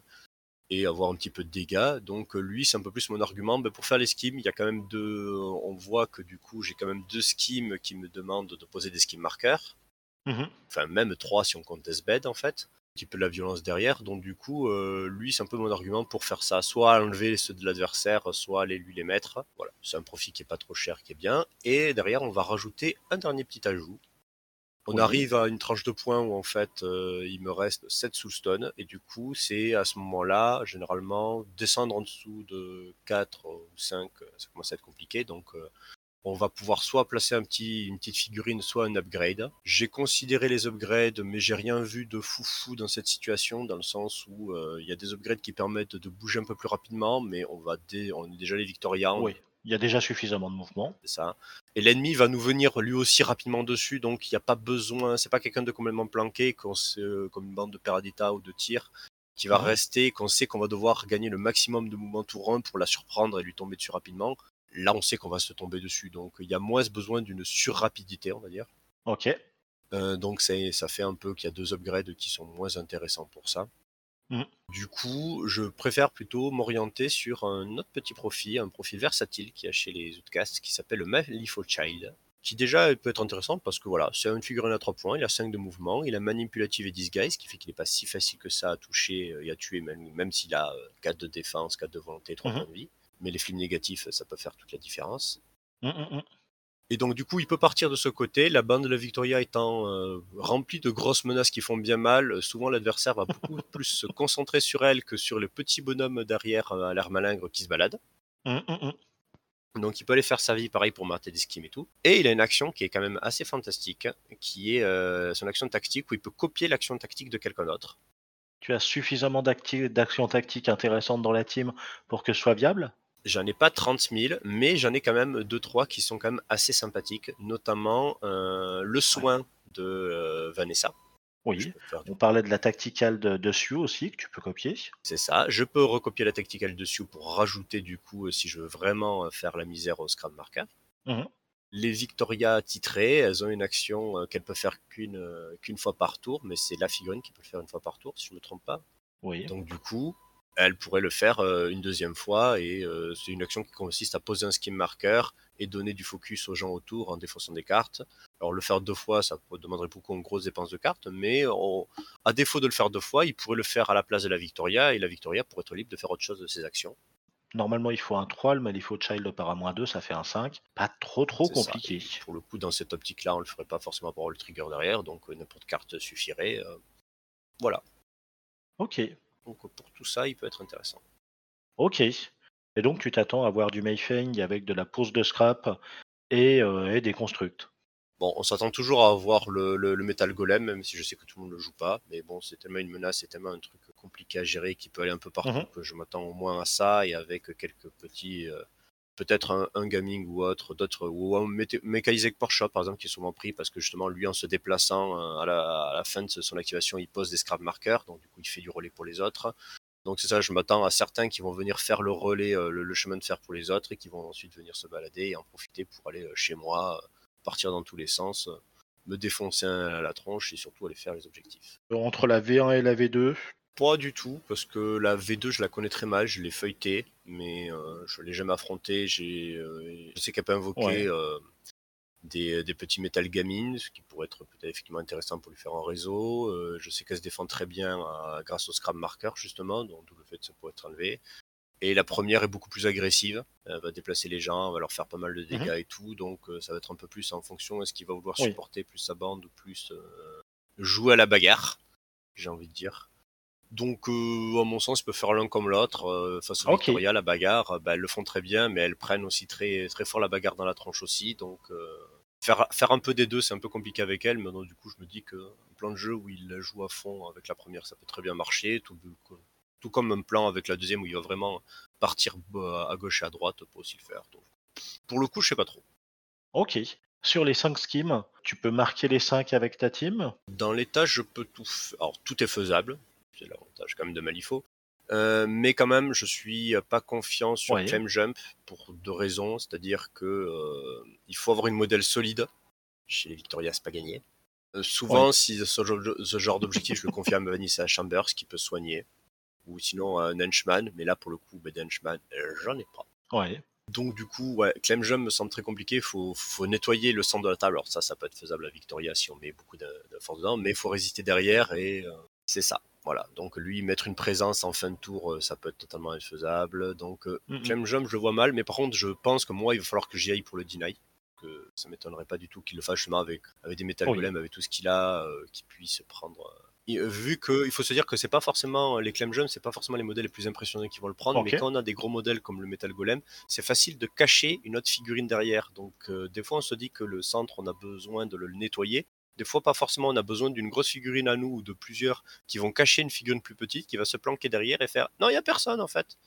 et avoir un petit peu de dégâts. Donc euh, lui, c'est un peu plus mon argument. Ben, pour faire les skims, il y a quand même deux. On voit que du coup, j'ai quand même deux skims qui me demandent de poser des skims marqueurs. Mhm. Enfin, même trois si on compte Deathbed en fait. Un petit peu de la violence derrière. Donc du coup, euh, lui, c'est un peu mon argument pour faire ça. Soit enlever ceux de l'adversaire, soit aller lui les mettre. Voilà, c'est un profit qui est pas trop cher, qui est bien. Et derrière, on va rajouter un dernier petit ajout. On Oui. arrive à une tranche de points où en fait euh, il me reste 7 soulstone et du coup c'est à ce moment-là généralement descendre en dessous de 4 ou 5 euh, ça commence à être compliqué donc euh, on va pouvoir soit placer un petit, une petite figurine soit un upgrade. J'ai considéré les upgrades mais j'ai rien vu de foufou dans cette situation dans le sens où euh, il y a des upgrades qui permettent de bouger un peu plus rapidement mais on va dé- on est déjà les Victoria on Oui. Il y a déjà suffisamment de mouvement. c'est ça. Et l'ennemi va nous venir lui aussi rapidement dessus, donc il n'y a pas besoin, c'est pas quelqu'un de complètement planqué, qu'on se- comme une bande de Peradita ou de tir, qui va rester, qu'on sait qu'on va devoir gagner le maximum de mouvements tour 1 pour la surprendre et lui tomber dessus rapidement. Là, on sait qu'on va se tomber dessus, donc il y a moins besoin d'une surrapidité, on va dire. Ok. Euh, donc ça fait un peu qu'il y a deux upgrades qui sont moins intéressants pour ça. Mhm. Du coup, je préfère plutôt m'orienter sur un autre petit profil, un profil versatile qu'il y a chez les Outcasts qui s'appelle le Malifaux Child. Qui déjà peut être intéressant parce que voilà, c'est une figurine à 3 points, il a 5 de mouvement, il a manipulative et disguise, qui fait qu'il n'est pas si facile que ça à toucher euh, et à tuer, même, même s'il a 4 de défense, 4 de volonté, 3 Mhm. points de vie. Mais les films négatifs, ça peut faire toute la différence. Mm, mm, mm. Et donc du coup, il peut partir de ce côté. La bande de la Victoria étant euh, remplie de grosses menaces qui font bien mal, euh, souvent l'adversaire va beaucoup plus se concentrer sur elle que sur le petit bonhomme derrière euh, à l'air malingre qui se balade. Mm, mm, mm. Donc il peut aller faire sa vie pareil pour mater des skims et tout. Et il a une action qui est quand même assez fantastique, qui est euh, son action tactique où il peut copier l'action tactique de quelqu'un d'autre. Tu as suffisamment d'acti- d'actions tactiques intéressantes dans la team pour que ce soit viable? J'en ai pas 30 000, mais j'en ai quand même 2-3 qui sont quand même assez sympathiques, notamment euh, le soin de euh, Vanessa. Oui. On parlait de la tacticale de, de Sue aussi, que tu peux copier. C'est ça. Je peux recopier la tacticale dessus pour rajouter du coup euh, si je veux vraiment faire la misère au Scrum Marker. Mhm. Les Victoria titrées, elles ont une action qu'elles peuvent faire qu'une qu'une fois par tour, mais c'est la figurine qui peut le faire une fois par tour, si je me trompe pas. Oui. Donc du coup, elle pourrait le faire euh, une deuxième fois et euh, c'est une action qui consiste à poser un skim marker et donner du focus aux gens autour en défaussant des cartes. Alors le faire deux fois, ça demanderait beaucoup en grosses dépenses de cartes, mais on- à défaut de le faire deux fois, il pourrait le faire à la place de la Victoria et la Victoria pourrait être libre de faire autre chose de ses actions. Normalement, il faut un 3, le Malifaux Child par à moins 2, ça fait un 5. Pas trop trop ça. compliqué. Pour le coup, dans cette optique-là, on le ferait pas forcément pour avoir le trigger derrière, donc euh, n'importe carte suffirait. euh, voilà. Ok. Donc pour tout ça, il peut être intéressant. Ok. Et donc, tu t'attends à voir du Mayfeng avec de la pose de scrap et, euh, et des constructs. Bon, on s'attend toujours à avoir le, le, le Metal Golem, même si je sais que tout le monde le joue pas. Mais bon, c'est tellement une menace, c'est tellement un truc compliqué à gérer qui peut aller un peu partout Mhm. que je m'attends au moins à ça et avec quelques petits. euh, Peut-être un, gaming ou autre, d'autres, ou un Mechanisec Shop par exemple, qui est souvent pris parce que justement, lui, en se déplaçant euh, à la, fin de son activation, il pose des scrap markers, donc du coup, il fait du relais pour les autres. Donc c'est ça, je m'attends à certains qui vont venir faire le relais, euh, le, le chemin de fer pour les autres et qui vont ensuite venir se balader et en profiter pour aller euh, chez moi, partir dans tous les sens, me défoncer à la tronche et surtout aller faire les objectifs. Entre la V1 et la V2, Pas du tout, parce que la V2 je la connais très mal, je l'ai feuilletée, mais euh, je l'ai jamais affrontée. J'ai, euh, je sais qu'elle peut invoquer Ouais. euh, des, des petits Metal Gaming, ce qui pourrait être peut-être effectivement intéressant pour lui faire un réseau. Je sais qu'elle se défend très bien grâce au Scrap Marker, justement, donc le fait que ça pourrait être enlevé. Et la première est beaucoup plus agressive. Elle va déplacer les gens, elle va leur faire pas mal de dégâts et tout. Donc ça va être un peu plus en fonction est-ce qu'il va vouloir Oui. supporter plus sa bande ou plus euh, jouer à la bagarre, j'ai envie de dire. Donc, euh, à mon sens, ils peuvent faire l'un comme l'autre. Euh, face au. Victoria, la bagarre, euh, bah, elles le font très bien, mais elles prennent aussi très, très fort la bagarre dans la tronche aussi. Donc, euh, faire, faire un peu des deux, c'est un peu compliqué avec elles. Mais du coup, je me dis qu'un plan de jeu où il la joue à fond avec la première, ça peut très bien marcher. Tout, tout comme un plan avec la deuxième où il va vraiment partir bah, à gauche et à droite pour aussi le faire. Donc, pour le coup, je sais pas trop. Ok. Sur les 5 schemes, tu peux marquer les 5 avec ta team? Dans l'état, je peux tout faire. Alors, tout est faisable. C'est l'avantage quand même de Malifaux. Euh, mais quand même, je suis pas confiant sur Ouais. Clem Jump pour deux raisons. C'est-à-dire que euh, il faut avoir une modèle solide. Chez les Victoria, c'est pas gagné. Euh, souvent, si ce, genre- ce genre d'objectif, je le confie à Vanessa Chambers qui peut soigner. Ou sinon à un henchman. Mais là, pour le coup, ben, henchman, j'en ai pas. Ouais. Donc du coup, ouais, Clem Jump me semble très compliqué. Il faut, faut nettoyer le centre de la table. Alors ça, ça peut être faisable à Victoria si on met beaucoup de, de force dedans, mais il faut résister derrière et c'est ça. Voilà. Donc lui, mettre une présence en fin de tour, euh, ça peut être totalement infaisable. Donc euh, Mhm. Clem Jump, je le vois mal, mais par contre, je pense que moi, il va falloir que j'y aille pour le deny. Que ça m'étonnerait pas du tout qu'il le fasse justement avec, avec des Metal Oui. Golem, avec tout ce qu'il a, euh, qu'il puisse prendre. et, euh, vu que il faut se dire que c'est pas forcément les Clem Jump, c'est pas forcément les modèles les plus impressionnants qui vont le prendre, mais quand on a des gros modèles comme le Metal Golem, c'est facile de cacher une autre figurine derrière. Donc euh, des fois on se dit que le centre on a besoin de le nettoyer. Des fois pas forcément on a besoin d'une grosse figurine à nous ou de plusieurs qui vont cacher une figurine plus petite qui va se planquer derrière et faire non il y a personne en fait.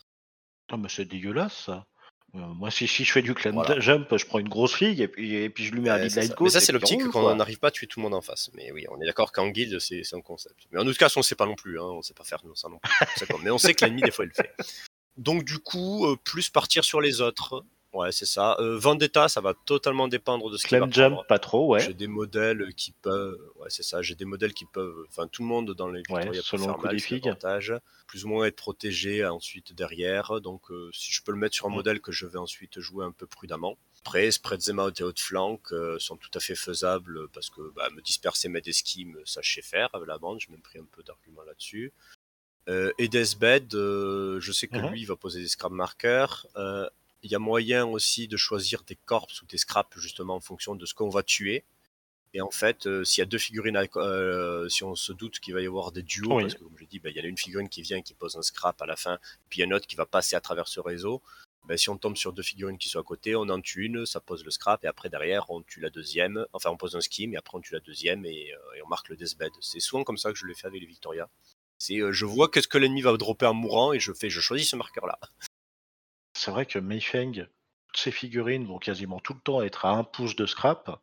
Ah, mais c'est dégueulasse ça. Euh, moi, si, si je fais du Voilà. jump, je prends une grosse figue et puis, et puis je lui mets un ça. ghost. Mais ça c'est l'optique roule, quand quoi. on n'arrive pas à tuer tout le monde en face. Mais oui on est d'accord qu'en guilde c'est un concept. Mais en tout cas on sait pas non plus, hein. on sait pas faire ça non plus. Mais on sait que l'ennemi des fois il le fait. Donc du coup euh, plus partir sur les autres. Ouais c'est ça. Euh, Vendetta ça va totalement dépendre de ce qu'il va Clam jump, pas trop, ouais. J'ai des modèles qui peuvent, ouais, c'est ça. J'ai des modèles qui peuvent, enfin, tout le monde dans les peut selon le l'avantage. Plus ou moins être protégé ensuite derrière. Donc, euh, si je peux le mettre sur un Mm. modèle que je vais ensuite jouer un peu prudemment. Après, spread them out et haute flank euh, sont tout à fait faisables parce que bah, me disperser, mettre des schemes, ça je sais faire avec la bande. J'ai même pris un peu d'arguments là-dessus. Euh, et Deathbed, euh, je sais que Mhm. lui, il va poser des scrap markers. Euh, il y a moyen aussi de choisir des corps ou des scraps justement en fonction de ce qu'on va tuer. Et en fait, euh, s'il y a deux figurines, à- euh, si on se doute qu'il va y avoir des duos, Oui. parce que comme je dis, ben, il y en a une figurine qui vient, qui pose un scrap à la fin, puis il y a une autre qui va passer à travers ce réseau. Ben, si on tombe sur deux figurines qui sont à côté, on en tue une, ça pose le scrap, et après derrière, on tue la deuxième, enfin on pose un scheme, et après on tue la deuxième, et, euh, et on marque le deathbed. C'est souvent comme ça que je l'ai fait avec les Victoria. C'est, je vois qu'est-ce que l'ennemi va dropper en mourant, et je fais, je choisis ce marqueur-là. C'est vrai que Meifeng, toutes ces figurines vont quasiment tout le temps être à un pouce de scrap.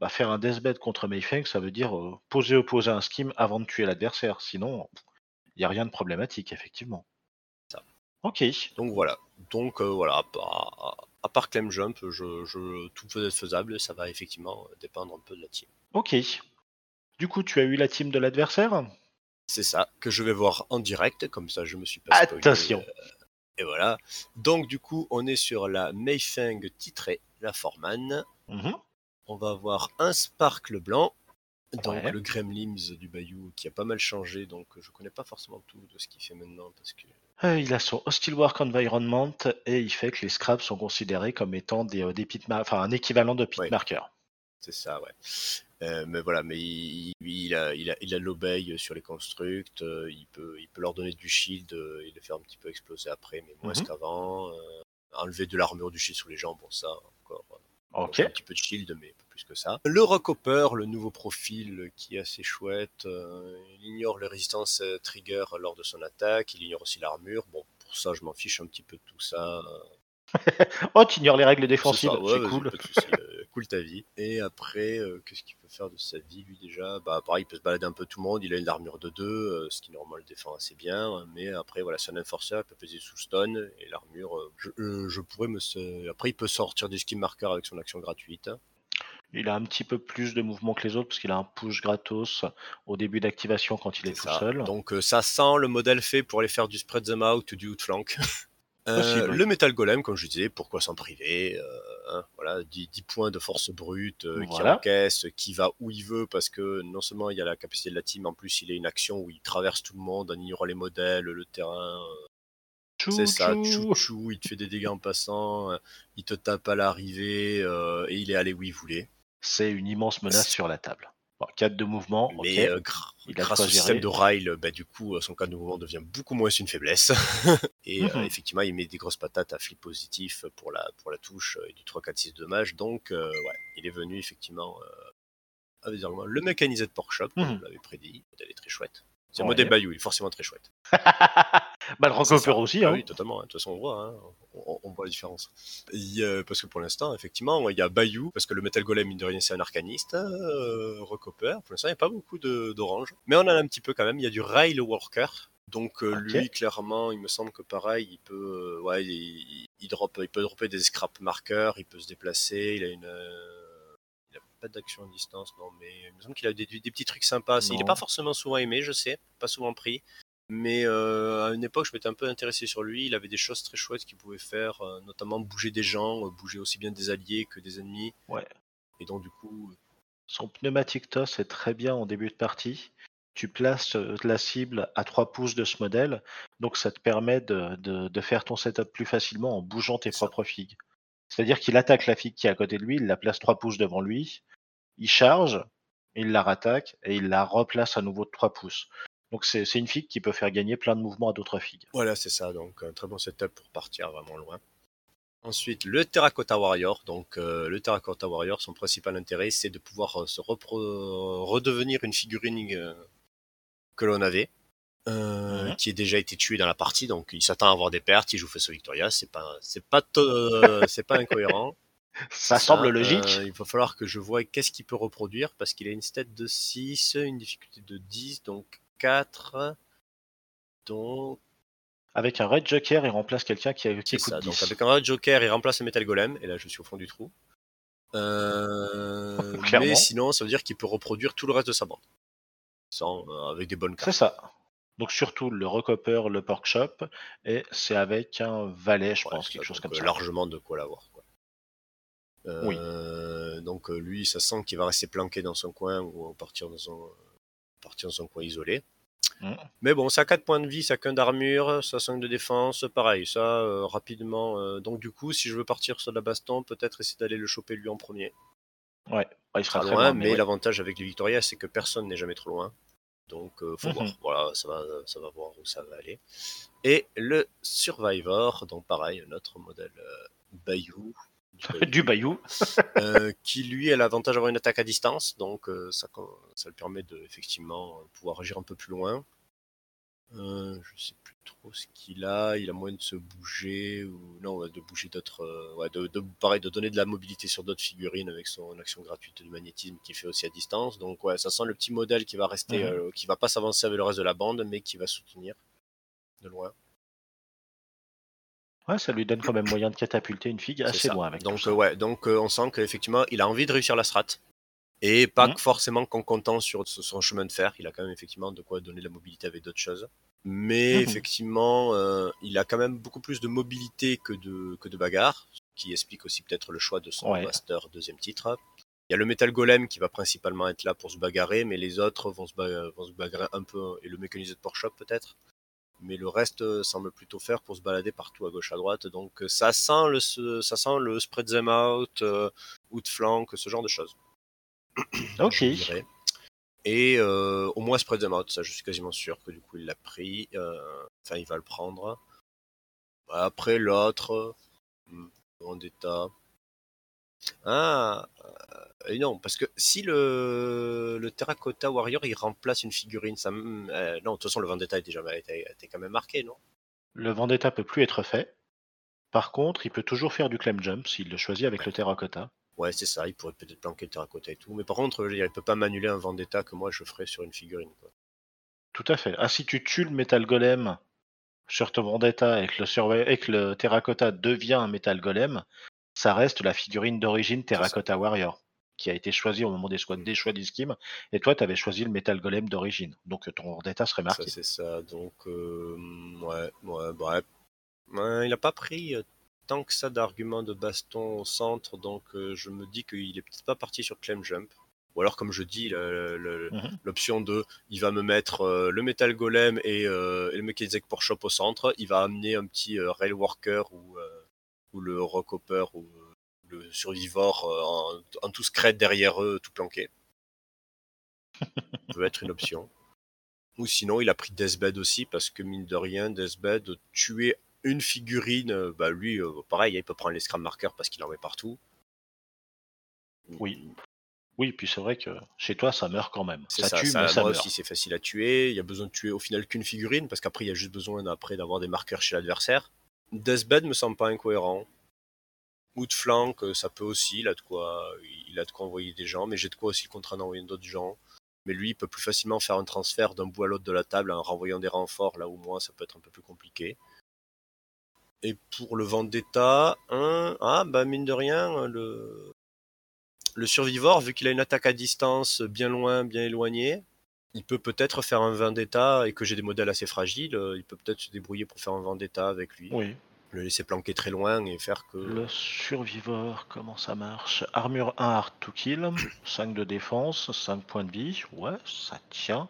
Bah, faire un deathbed contre Meifeng, ça veut dire euh, poser opposer un scheme avant de tuer l'adversaire. Sinon, il n'y a rien de problématique, effectivement. Ça. Ok. Donc voilà. Donc euh, voilà, à part, à part Clem Jump, je, je, tout peut être faisable, ça va effectivement dépendre un peu de la team. Ok. Du coup, tu as eu la team de l'adversaire? C'est ça que je vais voir en direct, comme ça je me suis pas spoilé, Attention. euh, et voilà. Donc du coup, on est sur la Meifeng titrée, la Foreman. Mhm. On va avoir un Sparkle blanc. Donc Ouais. le Gremlins du Bayou qui a pas mal changé, donc je connais pas forcément tout de ce qu'il fait maintenant parce que Euh, il a son Hostile Work Environment et il fait que les scraps sont considérés comme étant des, euh, des pit enfin, un équivalent de pit Ouais. marker. C'est ça, ouais. Euh, mais voilà, mais il, il a, il a, il a sur les constructs, euh, il, peut, il peut leur donner du shield euh, et les faire un petit peu exploser après, mais moins Mhm. qu'avant. euh, enlever de l'armure du shield sur les gens, bon, ça, encore. euh, un petit peu de shield, mais pas plus que ça. Le Rockhopper, le nouveau profil qui est assez chouette, euh, il ignore les résistances trigger lors de son attaque, il ignore aussi l'armure. Bon, pour ça, je m'en fiche un petit peu de tout ça. Euh, Oh, tu ignores les règles défensives, ouais, c'est cool. euh, cool ta vie. Et après, euh, qu'est-ce qu'il peut faire de sa vie, lui, déjà? Bah, pareil, il peut se balader un peu tout le monde. Il a une armure de 2, ce qui, normalement, le défend assez bien. Mais après, voilà, c'est un enforcer, il peut peser sous stun. Et l'armure, euh, je, euh, je pourrais me. se- Après, il peut sortir des skin markers avec son action gratuite. Il a un petit peu plus de mouvement que les autres parce qu'il a un push gratos au début d'activation quand il est, tout ça. seul. Donc, euh, ça sent le modèle fait pour aller faire du spread them out ou du outflank. Euh, le Metal Golem, comme je disais, pourquoi s'en priver Euh, hein, voilà, 10, 10 points de force brute, euh, qui encaisse, qui va où il veut, parce que non seulement il y a la capacité de la team, en plus il a une action où il traverse tout le monde en ignorant les modèles, le terrain, c'est ça, chou. chou il te fait des dégâts en passant, euh, il te tape à l'arrivée, euh, et il est allé où il voulait. C'est une immense menace sur la table. Bon, 4 de mouvement, Mais euh, Il grâce au gérer. système de rail, bah, du coup, euh, son cas de mouvement devient beaucoup moins une faiblesse. et euh, Mhm. effectivement, il met des grosses patates à flip positif pour la, pour la touche euh, et du 3, 4, 6 de dommage. Donc, euh, ouais, il est venu effectivement euh, avec le mécanisé de Porsche comme Mhm. on l'avait prédit. Le modèle est très chouette. C'est un Ouais. modèle Bayou, il est forcément très chouette. bah, le. Rockopper aussi, Ah hein. oui, totalement. hein. De toute façon, on voit, hein. on, on voit la différence. Parce que pour l'instant, effectivement, il y a Bayou, parce que le Metal Golem, mine de rien, c'est un arcaniste. Euh, pour l'instant, il n'y a pas beaucoup d'orange. Mais on en a un petit peu quand même. Il y a du Rail Worker. Donc euh, lui, clairement, il me semble que pareil, il peut, euh, ouais, il, il drop, il peut dropper des scrap marqueurs, il peut se déplacer, il a une, euh, pas d'action à distance, non, mais il me semble qu'il a des, des petits trucs sympas. Il n'est pas forcément souvent aimé, je sais, pas souvent pris. Mais euh, à une époque, je m'étais un peu intéressé sur lui. Il avait des choses très chouettes qu'il pouvait faire, euh, notamment bouger des gens, euh, bouger aussi bien des alliés que des ennemis. Ouais. Et donc, du coup, Son pneumatique toss est très bien en début de partie. Tu places la cible à 3 pouces de ce modèle, donc ça te permet de, de- de faire ton setup plus facilement en bougeant tes propres figues. C'est-à-dire qu'il attaque la figue qui est à côté de lui, il la place 3 pouces devant lui, il charge, il la rattaque et il la replace à nouveau de 3 pouces. Donc c'est une figue qui peut faire gagner plein de mouvements à d'autres figues. Voilà, c'est ça. Donc, un très bon setup pour partir vraiment loin. Ensuite, le Terracotta Warrior. Donc, euh, le Terracotta Warrior, son principal intérêt, c'est de pouvoir euh, se redevenir une figurine euh, que l'on avait, euh, Mhm. qui a déjà été tuée dans la partie. Donc, il s'attend à avoir des pertes. Il joue face au Victoria. C'est pas, c'est pas, euh, c'est pas incohérent. Ça C'est semble ça. logique. Euh, il va falloir que je vois qu'est-ce qu'il peut reproduire parce qu'il a une stat de 6, une difficulté de 10, donc 4. Donc, Avec un Red Joker, il remplace quelqu'un qui, a- qui c'est coûte ça. 10. Donc, avec un Red Joker, il remplace le Metal Golem. Et là, je suis au fond du trou. Euh, Clairement. mais sinon, ça veut dire qu'il peut reproduire tout le reste de sa bande. Sans, euh, avec des bonnes C'est cartes. ça. Donc surtout le Recopper, le Pork Shop, et c'est avec un valet, je Ouais, pense, quelque ça, chose comme ça. Largement de quoi l'avoir. Oui. Euh, Donc euh, lui, ça sent qu'il va rester planqué dans son coin ou partir dans son, partir dans son coin isolé. Mm. Mais bon, ça a 4 points de vie, ça a qu'un d'armure, ça a 5 de défense, pareil, ça euh, rapidement. euh, donc du coup, si je veux partir sur la baston, peut-être essayer d'aller le choper lui en premier. Ouais, il sera loin, loin, mais mais ouais. l'avantage avec les Victoria, c'est que personne n'est jamais trop loin. Donc euh, faut Mhm. voir. Voilà, ça va, ça va voir où ça va aller. Et le Survivor, donc pareil, notre modèle euh, Bayou. du Bayou. euh, qui lui a l'avantage d'avoir une attaque à distance, donc euh, ça, ça le permet de effectivement pouvoir agir un peu plus loin. Euh, je sais plus trop ce qu'il a, il a moyen de se bouger ou non de bouger d'autres, euh, ouais, de, de- pareil de donner de la mobilité sur d'autres figurines avec son action gratuite du magnétisme qu'il fait aussi à distance. Donc ouais, ça sent le petit modèle qui va rester, Mhm. euh, qui va pas s'avancer avec le reste de la bande, mais qui va soutenir de loin. Ouais, ça lui donne quand même moyen de catapulter une figue assez loin avec donc ouais, donc on sent qu'effectivement il a envie de réussir la strat et pas que forcément qu'en comptant sur son chemin de fer. Il a quand même effectivement de quoi donner de la mobilité avec d'autres choses. Mais Mhm. effectivement, euh, il a quand même beaucoup plus de mobilité que de que de bagarre, ce qui explique aussi peut-être le choix de son Ouais. master deuxième titre. Il y a le Metal Golem qui va principalement être là pour se bagarrer, mais les autres vont se, ba- vont se bagarrer un peu, et le mécanisé de Porsche peut-être. Mais le reste euh, semble plutôt faire pour se balader partout à gauche à droite. Donc euh, ça sent le, ce- ça sent le spread them out, euh, ou de flank, ce genre de choses. Ok. Et euh, au moins spread them out, ça je suis quasiment sûr que du coup il l'a pris. euh, Enfin il va le prendre. Après l'autre, hmm, Vendetta. Ah euh, non, parce que si le, le Terracotta Warrior il remplace une figurine, ça euh, non de toute façon le Vendetta est déjà était, était quand même marqué, non? Le Vendetta peut plus être fait. Par contre, il peut toujours faire du claim jump s'il le choisit avec le Terracotta. Ouais, c'est ça, il pourrait peut-être planquer le Terracotta et tout. Mais par contre, je veux dire, il peut pas m'annuler un Vendetta que moi je ferais sur une figurine. Quoi. Tout à fait. Ah, si tu tues le Metal Golem sur ton Vendetta et que le, et que le Terracotta devient un Metal Golem, ça reste la figurine d'origine Terracotta Warrior qui a été choisie au moment des, choix- des choix d'Iskim. Et toi, tu avais choisi le Metal Golem d'origine. Donc ton Vendetta serait Ça, marqué. c'est ça. Donc, euh, ouais, ouais, bref. Ouais, il a pas pris euh, tant que ça d'arguments de baston au centre, donc euh, je me dis qu'il est peut-être pas parti sur Claim Jump. Ou alors, comme je dis, Mhm. l'option de il va me mettre euh, le Metal Golem et, euh, et le Mechanic Shop au centre, il va amener un petit euh, Rail Worker ou, ou le Rock Hopper ou le Survivor en, en tout scred derrière eux, tout planqué. Ça peut être une option. Ou sinon, il a pris Deathbed aussi, parce que mine de rien, Deathbed, tuer une figurine, euh, bah lui, euh, pareil, il peut prendre les scram markers parce qu'il en met partout. Oui. Oui, puis c'est vrai que chez toi, ça meurt quand même. Ça, ça, tue, ça, mais ça meurt. aussi c'est facile à tuer. Il y a besoin de tuer au final qu'une figurine, parce qu'après il y a juste besoin après d'avoir des marqueurs chez l'adversaire. Deathbed me semble pas incohérent. Outflank, euh, ça peut aussi, il a de quoi, il a de quoi envoyer des gens, mais j'ai de quoi aussi le contraindre d'envoyer d'autres gens. Mais lui, il peut plus facilement faire un transfert d'un bout à l'autre de la table en renvoyant des renforts, là où moi, ça peut être un peu plus compliqué. Et pour le Vendetta, un, ah, bah mine de rien, le, le Survivor, vu qu'il a une attaque à distance bien loin, bien éloignée, il peut peut-être faire un Vendetta et que j'ai des modèles assez fragiles, il peut peut-être se débrouiller pour faire un Vendetta avec lui. Oui. Le laisser planquer très loin et faire que. Le survivor, comment ça marche? Armure 1 hard to kill, 5 de défense, 5 points de vie. Ouais, ça tient.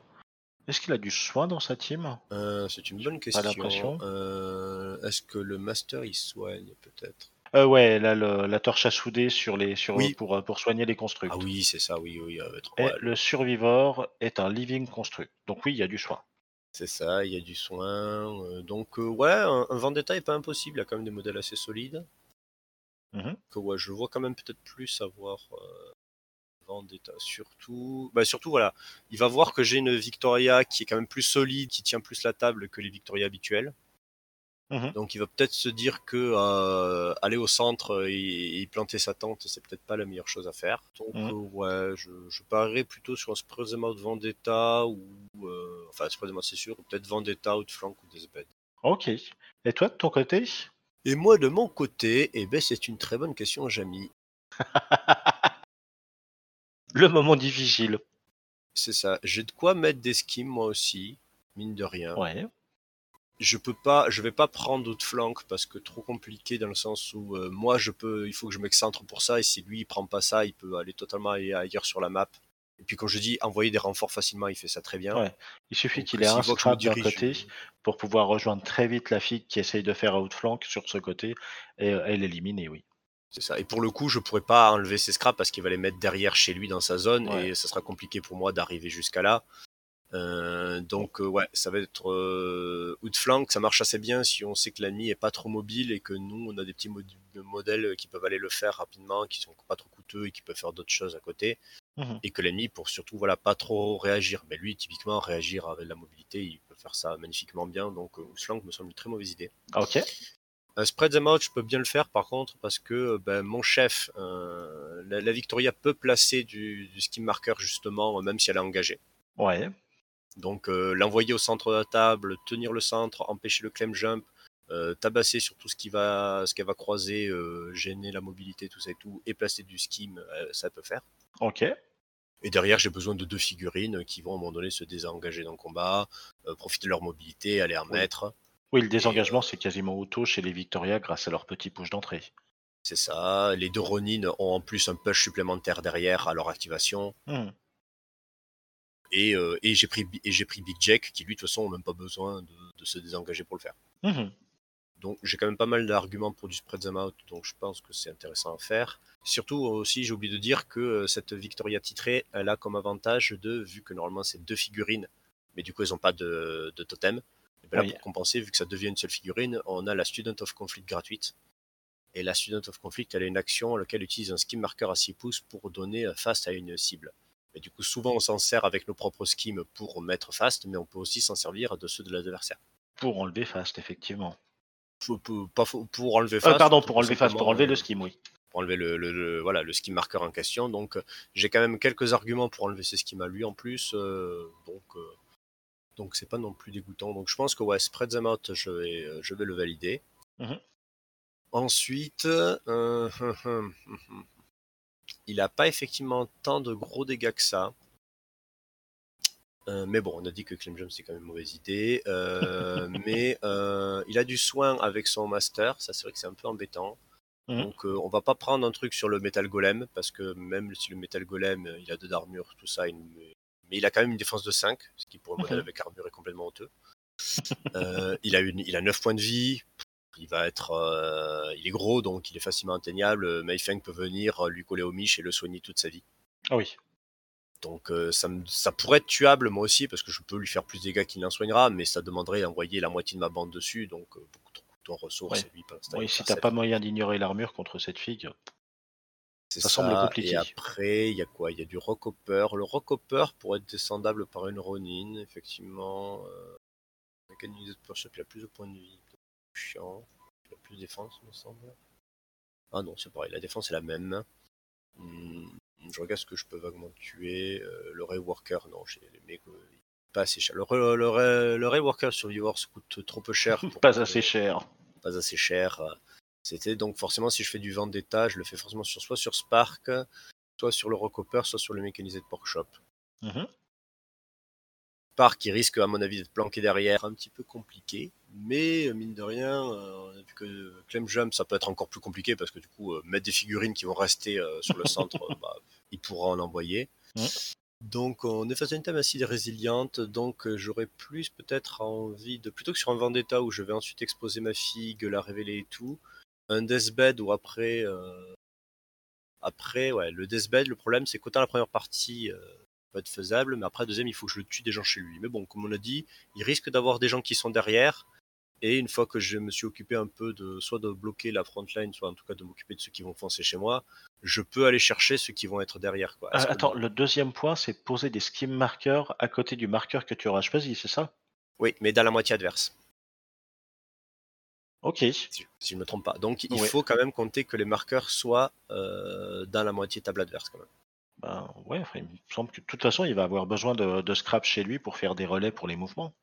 Est-ce qu'il a du soin dans sa team? Euh, c'est une bonne question. Euh, Est-ce que le Master il soigne peut-être? Euh, Ouais, là, le- la torche à souder sur les, sur, Oui. pour, pour soigner les constructs. Ah oui, c'est ça, oui, oui. trop- Et ouais, le survivor est un living construct. Donc oui, il y a du soin. C'est ça, il y a du soin. donc, ouais, un, un Vendetta est pas impossible, il y a quand même des modèles assez solides. Mhm. Que, ouais, je vois quand même peut-être plus avoir Vendetta. Surtout, bah, surtout, voilà, il va voir que j'ai une Victoria qui est quand même plus solide, qui tient plus la table que les Victoria habituelles. Mhm. Donc, il va peut-être se dire que euh, aller au centre et, et planter sa tente, c'est peut-être pas la meilleure chose à faire. Donc, Mhm. euh, ouais, je, je parierais plutôt sur un Spreadem Out Vendetta ou. euh, enfin, Spreadem Out, c'est sûr, ou peut-être Vendetta, Outflank ou Deathbed. Ok. Et toi, de ton côté? Et moi, de mon côté, eh ben, c'est une très bonne question, Jamy. Le moment difficile. C'est ça. J'ai de quoi mettre des skims, moi aussi, mine de rien. Ouais. Je peux pas, je vais pas prendre Outflank parce que trop compliqué dans le sens où euh, moi, je peux, il faut que je m'excentre pour ça et si lui, il prend pas ça, il peut aller totalement ailleurs sur la map. Et puis, comme je dis, envoyer des renforts facilement, il fait ça très bien. Ouais. Il suffit qu'il ait un scrap d'un côté pour pouvoir rejoindre très vite la fille qui essaye de faire outflank sur ce côté et, et l'éliminer, oui. C'est ça. Et pour le coup, je pourrais pas enlever ses scraps parce qu'il va les mettre derrière chez lui dans sa zone Ouais. et ça sera compliqué pour moi d'arriver jusqu'à là. Euh, donc euh, ouais, ça va être euh, outflank, ça marche assez bien si on sait que l'ennemi est pas trop mobile et que nous on a des petits mod- modèles qui peuvent aller le faire rapidement, qui sont pas trop coûteux et qui peuvent faire d'autres choses à côté Mhm. et que l'ennemi pour surtout voilà pas trop réagir. Mais lui typiquement réagir avec la mobilité, il peut faire ça magnifiquement bien. Donc euh, outflank me semble une très mauvaise idée. Ok. Un spread them out, je peux bien le faire par contre parce que euh, ben, mon chef, euh, la, la Victoria peut placer du, du skim marker justement, euh, même si elle est engagée. Ouais. Donc euh, l'envoyer au centre de la table, tenir le centre, empêcher le claim jump, euh, tabasser sur tout ce qui va, ce qu'elle va croiser, euh, gêner la mobilité, tout ça et tout, et placer du skim, euh, ça peut faire. Ok. Et derrière, j'ai besoin de deux figurines qui vont à un moment donné se désengager dans le combat, euh, profiter de leur mobilité, aller en mettre. Oui, le désengagement, c'est quasiment auto chez les Victoria grâce à leur petit push d'entrée. C'est ça. Les deux Ronin ont en plus un push supplémentaire derrière à leur activation. Et, euh, et j'ai pris, Big Jack qui lui, de toute façon, n'a même pas besoin de, de se désengager pour le faire. Mhm. Donc j'ai quand même pas mal d'arguments pour du spread them out, donc je pense que c'est intéressant à faire. Surtout aussi, j'ai oublié de dire que euh, cette Victoria titrée, elle a comme avantage de, vu que normalement c'est deux figurines, mais du coup elles n'ont pas de, de totem, ben là, Oui. pour compenser, vu que ça devient une seule figurine, on a la Student of Conflict gratuite. Et la Student of Conflict, elle a une action à laquelle elle utilise un skim marker à 6 pouces pour donner euh, fast à une cible. Et du coup, souvent on s'en sert avec nos propres skims pour mettre fast, mais on peut aussi s'en servir de ceux de l'adversaire. Pour enlever fast, effectivement. Pour, enlever Euh, fast. pardon, tout pour enlever fast, pour enlever le euh, skim, oui. pour enlever le, le- le- voilà, le ski marqueur en question. Donc euh, j'ai quand même quelques arguments pour enlever ces schemas lui en plus. euh, donc euh, donc c'est pas non plus dégoûtant. Donc je pense que ouais, spread them out, je vais, euh, je vais le valider. Mhm. Ensuite, euh, il a pas effectivement tant de gros dégâts que ça. Euh, mais bon, on a dit que Clem Jump c'est quand même une mauvaise idée. Euh, mais il a du soin avec son master, ça c'est vrai que c'est un peu embêtant. Mhm. Donc on va pas prendre un truc sur le Metal Golem, parce que même si le Metal Golem il a deux d'armure, tout ça, il- mais il a quand même une défense de 5, ce qui pour un modèle avec armure est complètement honteux. Euh, il, a une, il a 9 points de vie, il va être, euh, il est gros donc il est facilement atteignable. Mei Feng peut venir euh, lui coller au mich et le soigner toute sa vie. Ah oui. Donc euh, ça, me- ça pourrait être tuable moi aussi parce que je peux lui faire plus de dégâts qu'il n'en soignera, mais ça demanderait d'envoyer la moitié de ma bande dessus, donc beaucoup trop coûteux en ressources. Ouais. Et lui, l'instant, Oui, si t'as pas moyen d'ignorer l'armure contre cette figue. Ça semble compliqué. Et après, il y a quoi? Il y a du Rockhopper. Le Rockhopper pourrait être descendable par une Ronin, effectivement. Euh, mécanisé de Pursuit, il a plus de points de vie. Chiant. Il a plus de défense, il me semble. Ah non, c'est pareil, la défense est la même. Hmm, je regarde ce que je peux vaguement tuer. Euh, le Reworker, non, chez les mecs, euh, pas assez cher. Le, le Reworker Survivors coûte trop peu cher. pour Pas assez cher. pas assez cher. C'était donc forcément si je fais du vendetta, je le fais forcément sur soit sur Spark, soit sur le Rockhopper, soit sur le mécanisé de Porkshop. Mhm. Spark qui risque à mon avis d'être planqué derrière, un petit peu compliqué, mais euh, mine de rien, euh, on a vu que Clem Jump ça peut être encore plus compliqué parce que du coup euh, mettre des figurines qui vont rester sur le centre, bah, il pourra en envoyer. Donc on est face à une thème acide résiliente, donc j'aurais plus peut-être envie de, plutôt que sur un Vendetta où je vais ensuite exposer ma figue, la révéler et tout, un Deathbed où après, euh, après ouais, le Deathbed, le problème c'est qu'autant la première partie euh, peut être faisable, mais après la deuxième il faut que je le tue des gens chez lui. Mais bon, comme on a dit, il risque d'avoir des gens qui sont derrière, et une fois que je me suis occupé un peu de soit de bloquer la front line, soit en tout cas de m'occuper de ceux qui vont foncer chez moi, je peux aller chercher ceux qui vont être derrière. Quoi. Ah, que attends, le deuxième point, c'est poser des skim markers à côté du marqueur que tu auras choisi, c'est ça? Oui, mais dans la moitié adverse. Ok. si, si je ne me trompe pas. Donc il Ouais. faut quand même compter que les marqueurs soient euh, dans la moitié table adverse quand même. Ben ouais, il me semble que de toute façon, il va avoir besoin de, de scrap chez lui pour faire des relais pour les mouvements.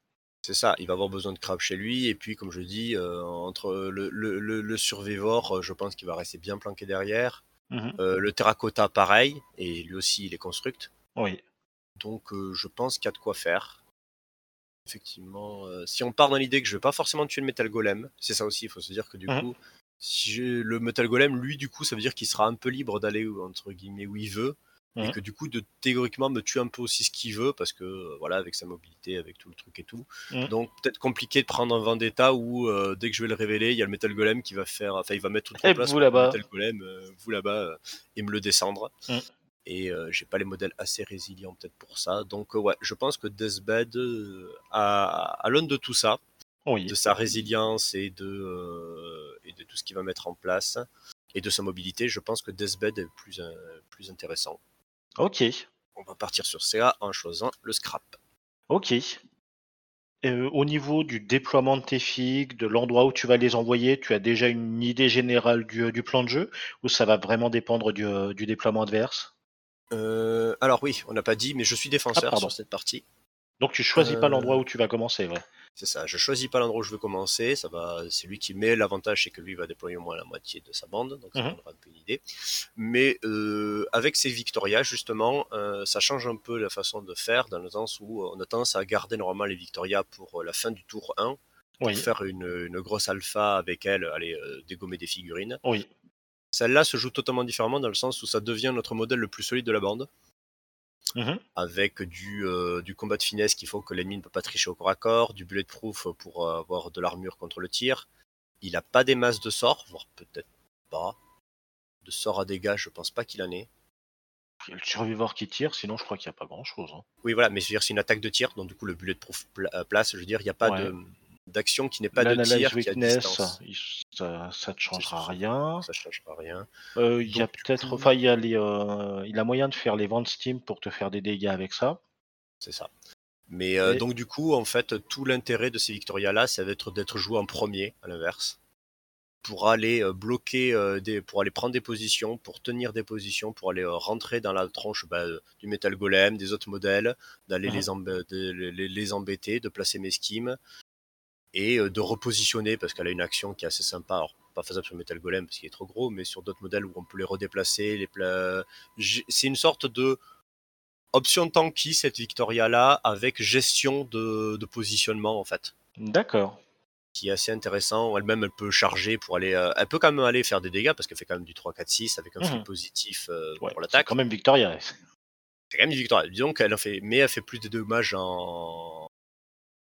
C'est ça, il va avoir besoin de crab chez lui, et puis comme je dis, euh, entre le, le, le, le survivor, euh, je pense qu'il va rester bien planqué derrière. Mhm. Euh, le terracotta, pareil, et lui aussi il est construct. Oui. Donc euh, je pense qu'il y a de quoi faire. Effectivement, euh, si on part dans l'idée que je vais pas forcément tuer le Metal Golem, c'est ça aussi, il faut se dire que du Mhm. coup, si le Metal Golem, lui du coup, ça veut dire qu'il sera un peu libre d'aller où- entre guillemets où il veut, et Mhm. que du coup, de théoriquement me tue un peu aussi ce qu'il veut, parce que euh, voilà, avec sa mobilité, avec tout le truc et tout. Mhm. Donc peut-être compliqué de prendre un Vendetta où euh, dès que je vais le révéler, il y a le Metal Golem qui va faire, enfin il va mettre tout en place vous là-bas. Metal Golem, euh, vous là-bas, et me le descendre. Et euh, j'ai pas les modèles assez résilients peut-être pour ça. Donc euh, ouais, je pense que Deathbed euh, a, a l'aune de tout ça, Oui. de sa résilience et de, euh, et de tout ce qu'il va mettre en place, et de sa mobilité. Je pense que Deathbed est plus, euh, plus intéressant. Ok. On va partir sur CA en choisant le scrap. Ok. Euh, au niveau du déploiement de tes figues, de l'endroit où tu vas les envoyer, tu as déjà une idée générale du, du plan de jeu ou ça va vraiment dépendre du, euh, du déploiement adverse? Euh, alors oui, on n'a pas dit, mais je suis Ah, défenseur pardon. sur cette partie. Donc tu choisis pas Euh, l'endroit où tu vas commencer, ouais. C'est ça, je choisis pas l'endroit où je veux commencer, ça va, c'est lui qui met l'avantage, c'est que lui va déployer au moins la moitié de sa bande, donc ça donnera un peu une idée. Mais euh, avec ces Victoria, justement, euh, ça change un peu la façon de faire, dans le sens où on a tendance à garder normalement les Victoria pour la fin du tour 1, pour Oui. faire une, une grosse alpha avec elle, aller dégommer des figurines. Oui. Celle-là se joue totalement différemment dans le sens où ça devient notre modèle le plus solide de la bande Mhm. avec du, euh, du combat de finesse qui font que l'ennemi ne peut pas tricher au corps à corps, du bulletproof pour euh, avoir de l'armure contre le tir. Il a pas des masses de sorts, voire peut-être pas. De sorts à dégâts, je pense pas qu'il en ait. Il y a le survivor qui tire, sinon je crois qu'il n'y a pas grand chose. Oui, voilà, mais je veux dire, c'est une attaque de tir, donc du coup, le bulletproof euh, place, je veux dire, il n'y a pas Ouais. de d'action qui n'est pas de tir qui weakness, il- ça, ça te changera rien. Ça changera rien. Euh, il y a peut-être, enfin, il y a les, euh, il a moyen de faire les ventes Steam pour te faire des dégâts avec ça. C'est ça. Mais euh, donc du coup, en fait, tout l'intérêt de ces Victoria-là, ça va être d'être joué en premier, à l'inverse, pour aller bloquer, des, pour aller prendre des positions, pour tenir des positions, pour aller rentrer dans la tronche bah, du Metal Golem, des autres modèles, d'aller Mhm. les, emb- de- les, les embêter, de placer mes skims et euh, de repositionner parce qu'elle a une action qui est assez sympa. Alors, pas faisable sur Metal Golem parce qu'il est trop gros, mais sur d'autres modèles où on peut les redéplacer, les pla- J'ai- c'est une sorte de option tanky cette Victoria là avec gestion de, de positionnement en fait. D'accord. Qui est assez intéressant. Elle-même, elle peut charger pour aller. euh, elle peut quand même aller faire des dégâts parce qu'elle fait quand même du 3-4-6 avec un flip positif euh, Ouais, pour c'est l'attaque. quand même Victoria. C'est quand même une victoire. Disons qu'elle en fait, mais elle fait plus de dommages en,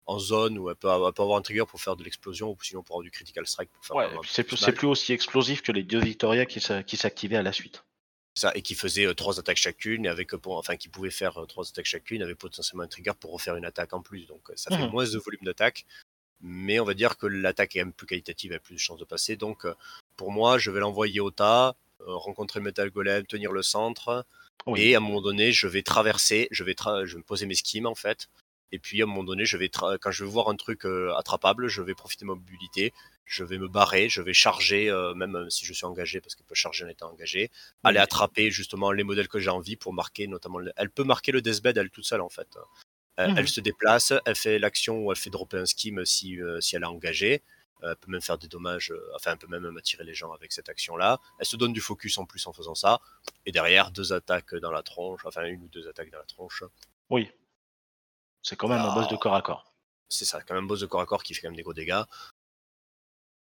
en zone où elle peut, elle peut avoir un trigger pour faire de l'explosion ou sinon pour avoir du critical strike pour faire Ouais, vraiment c'est plus aussi explosif que les deux Victoria qui s'a- qui s'activaient à la suite. Ça, et qui faisait euh, trois attaques chacune, et avec, euh, enfin, qui pouvait faire euh, trois attaques chacune, avec potentiellement un trigger pour refaire une attaque en plus. Donc, euh, ça fait Mhm. moins de volume d'attaque, mais on va dire que l'attaque est même plus qualitative, elle a plus de chances de passer. Donc, euh, pour moi, je vais l'envoyer au tas, rencontrer Metal Golem, tenir le centre, Oui. et à un moment donné, je vais traverser, je vais, tra- je vais me poser mes schemes en fait. Et puis à un moment donné, je vais tra- quand je vais voir un truc euh, attrapable, je vais profiter de ma mobilité, je vais me barrer, je vais charger, euh, même euh, si je suis engagé, parce qu'elle peut charger en étant engagé, aller attraper justement les modèles que j'ai envie pour marquer notamment. le- Elle peut marquer le deathbed elle toute seule en fait. Elle, elle se déplace, elle fait l'action où elle fait dropper un scheme si, si elle a engagé. Euh, Elle peut même faire des dommages, enfin elle peut même attirer les gens avec cette action-là. Elle se donne du focus en plus en faisant ça. Et derrière, deux attaques dans la tronche, enfin une ou deux attaques dans la tronche. Oui. C'est quand même un boss de Ah. corps à corps. C'est ça, quand même un boss de corps à corps qui fait quand même des gros dégâts.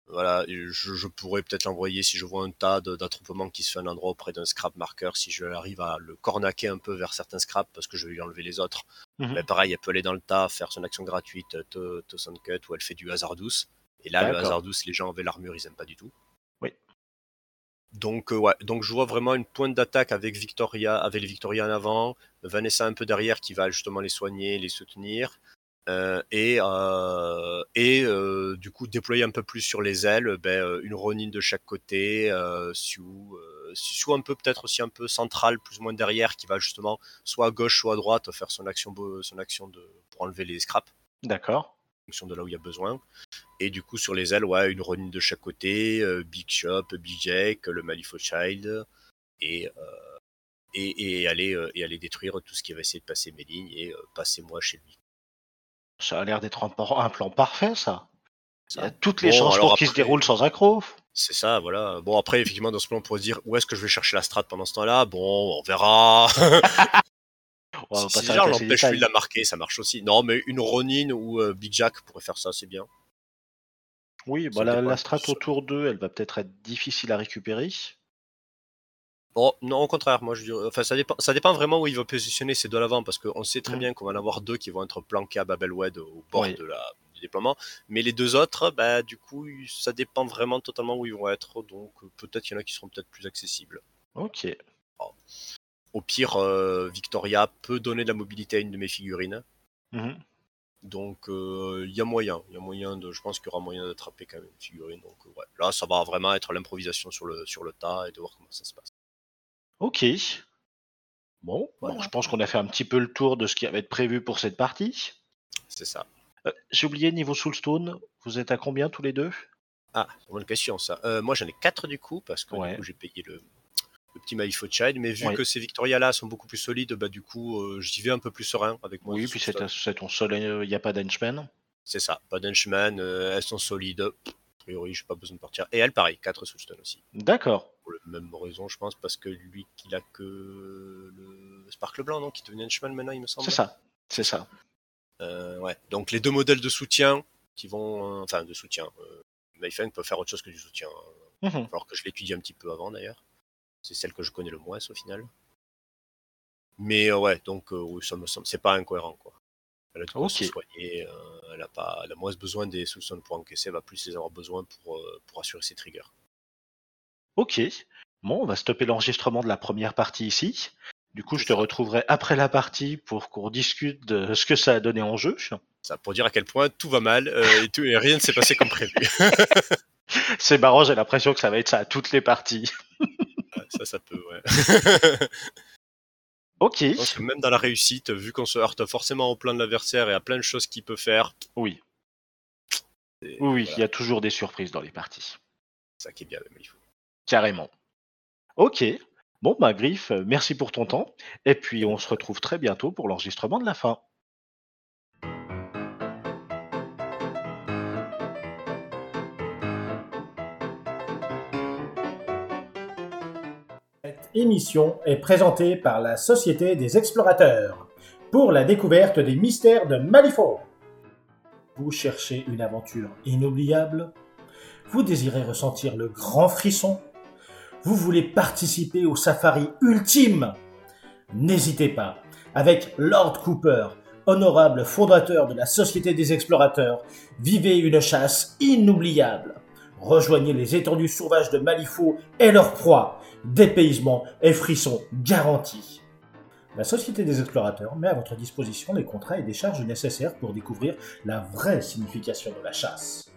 Voilà, je, je pourrais peut-être l'envoyer si je vois un tas d'attroupements qui se fait à un endroit auprès d'un scrap marker, si je arrive à le cornaquer un peu vers certains scraps parce que je vais lui enlever les autres. Mhm. Mais pareil, elle peut aller dans le tas, faire son action gratuite, to, to sun cut, où elle fait du hasardous. Et là, le D'accord. hasardous, les gens avec l'armure, ils aiment pas du tout. Donc, euh, ouais, donc je vois vraiment une pointe d'attaque avec Victoria, avec les Victoria en avant, Vanessa un peu derrière qui va justement les soigner, les soutenir. Euh, et euh, et du coup déployer un peu plus sur les ailes ben, une Ronin de chaque côté euh, un peu peut-être aussi un peu central plus ou moins derrière qui va justement soit à gauche soit à droite faire son action son action de pour enlever les scraps D'accord. Fonction de là où il y a besoin et du coup sur les ailes ouais une Ronin de chaque côté euh, Big Shop Big Jake le Malifaux Child et euh, et, et aller euh, et aller détruire tout ce qui va essayer de passer mes lignes et passer moi chez lui Ça a l'air d'être un, plan parfait, ça. Il y a toutes les Bon, chances pour qu'il se déroule sans accro. C'est ça, voilà. Bon, après, effectivement, dans ce plan, on pourrait se dire où est-ce que je vais chercher la strat pendant ce temps-là? Bon, on verra. On si l'empêche lui de la marquer, ça marche aussi. Non, mais une Ronin ou euh, Big Jack pourrait faire ça, c'est bien. Oui, bah, la, la strat autour d'eux, elle va peut-être être difficile à récupérer. Bon, non, au contraire, moi je dirais. Enfin, ça dépend, ça dépend vraiment où il va positionner ces deux à l'avant, parce qu'on sait très Mm. bien qu'on va en avoir deux qui vont être planqués à Babelwed au bord Oui. de la, du déploiement. Mais les deux autres, bah, du coup, ça dépend vraiment totalement où ils vont être. Donc, peut-être qu'il y en a qui seront peut-être plus accessibles. Ok. Au pire, euh, Victoria peut donner de la mobilité à une de mes figurines. Mhm. Donc euh, il y a moyen, il y a moyen de, je pense qu'il y aura moyen d'attraper quand même une figurine. Donc euh, ouais, là ça va vraiment être l'improvisation sur le sur le tas et de voir comment ça se passe. Ok. Bon, Voilà. bon, je pense qu'on a fait un petit peu le tour de ce qui avait été prévu pour cette partie. C'est ça. Euh, J'ai oublié, niveau Soulstone, vous êtes à combien tous les deux? Ah, bonne question ça. Euh, moi j'en ai quatre du coup parce que Ouais. j'ai payé le, le petit Malifaux Child, mais vu Oui. que ces Victoria là sont beaucoup plus solides, bah du coup euh, j'y vais un peu plus serein avec moi. Oui, puis c'est ton seul, il n'y a pas d'henchman. C'est ça. Pas d'henchman, euh, elles sont solides. A priori j'ai pas besoin de partir. Et elle pareil, 4 Soulstone aussi. D'accord. Pour la même raison je pense parce que lui qu'il a que le Sparkle blanc non qui devient henchman maintenant il me semble. C'est ça. C'est ça. Euh, ouais. Donc les deux modèles de soutien qui vont, euh, enfin de soutien. Euh, Mayfeng peut faire autre chose que du soutien. hein. Mhm. Alors que je l'étudie un petit peu avant d'ailleurs. C'est celle que je connais le moins au final. Mais euh, ouais, donc euh, oui, ça me semble, c'est pas incohérent quoi. Elle a de quoi Ok. se soigner, euh, elle a pas, elle a moins besoin des sous pour encaisser, elle va plus les avoir besoin pour pour assurer ses triggers. Ok. Bon, on va stopper l'enregistrement de la première partie ici. Du coup, je te retrouverai après la partie pour qu'on discute de ce que ça a donné en jeu. Ça pour dire à quel point tout va mal euh, et, tout, et rien ne s'est passé comme prévu. C'est marrant, j'ai l'impression que ça va être ça à toutes les parties. Ça, ça peut. Ouais. Ok. Je pense que même dans la réussite, vu qu'on se heurte forcément au plan de l'adversaire et à plein de choses qu'il peut faire, Oui. Oui, il y a toujours des surprises dans les parties. ça qui est bien avec Malifaux. Carrément. Ok. Bon, bah, Griff, merci pour ton temps. Et puis, on se retrouve très bientôt pour l'enregistrement de la fin. Émission est présentée par la Société des Explorateurs. Pour la découverte des mystères de Malifaux. Vous cherchez une aventure inoubliable? Vous désirez ressentir le grand frisson? Vous voulez participer au safari ultime? N'hésitez pas, avec Lord Cooper, honorable fondateur de la Société des Explorateurs, vivez une chasse inoubliable. Rejoignez les étendues sauvages de Malifaux et leurs proies. Dépaysement et frissons garantis. La Société des Explorateurs met à votre disposition les contrats et des charges nécessaires pour découvrir la vraie signification de la chasse.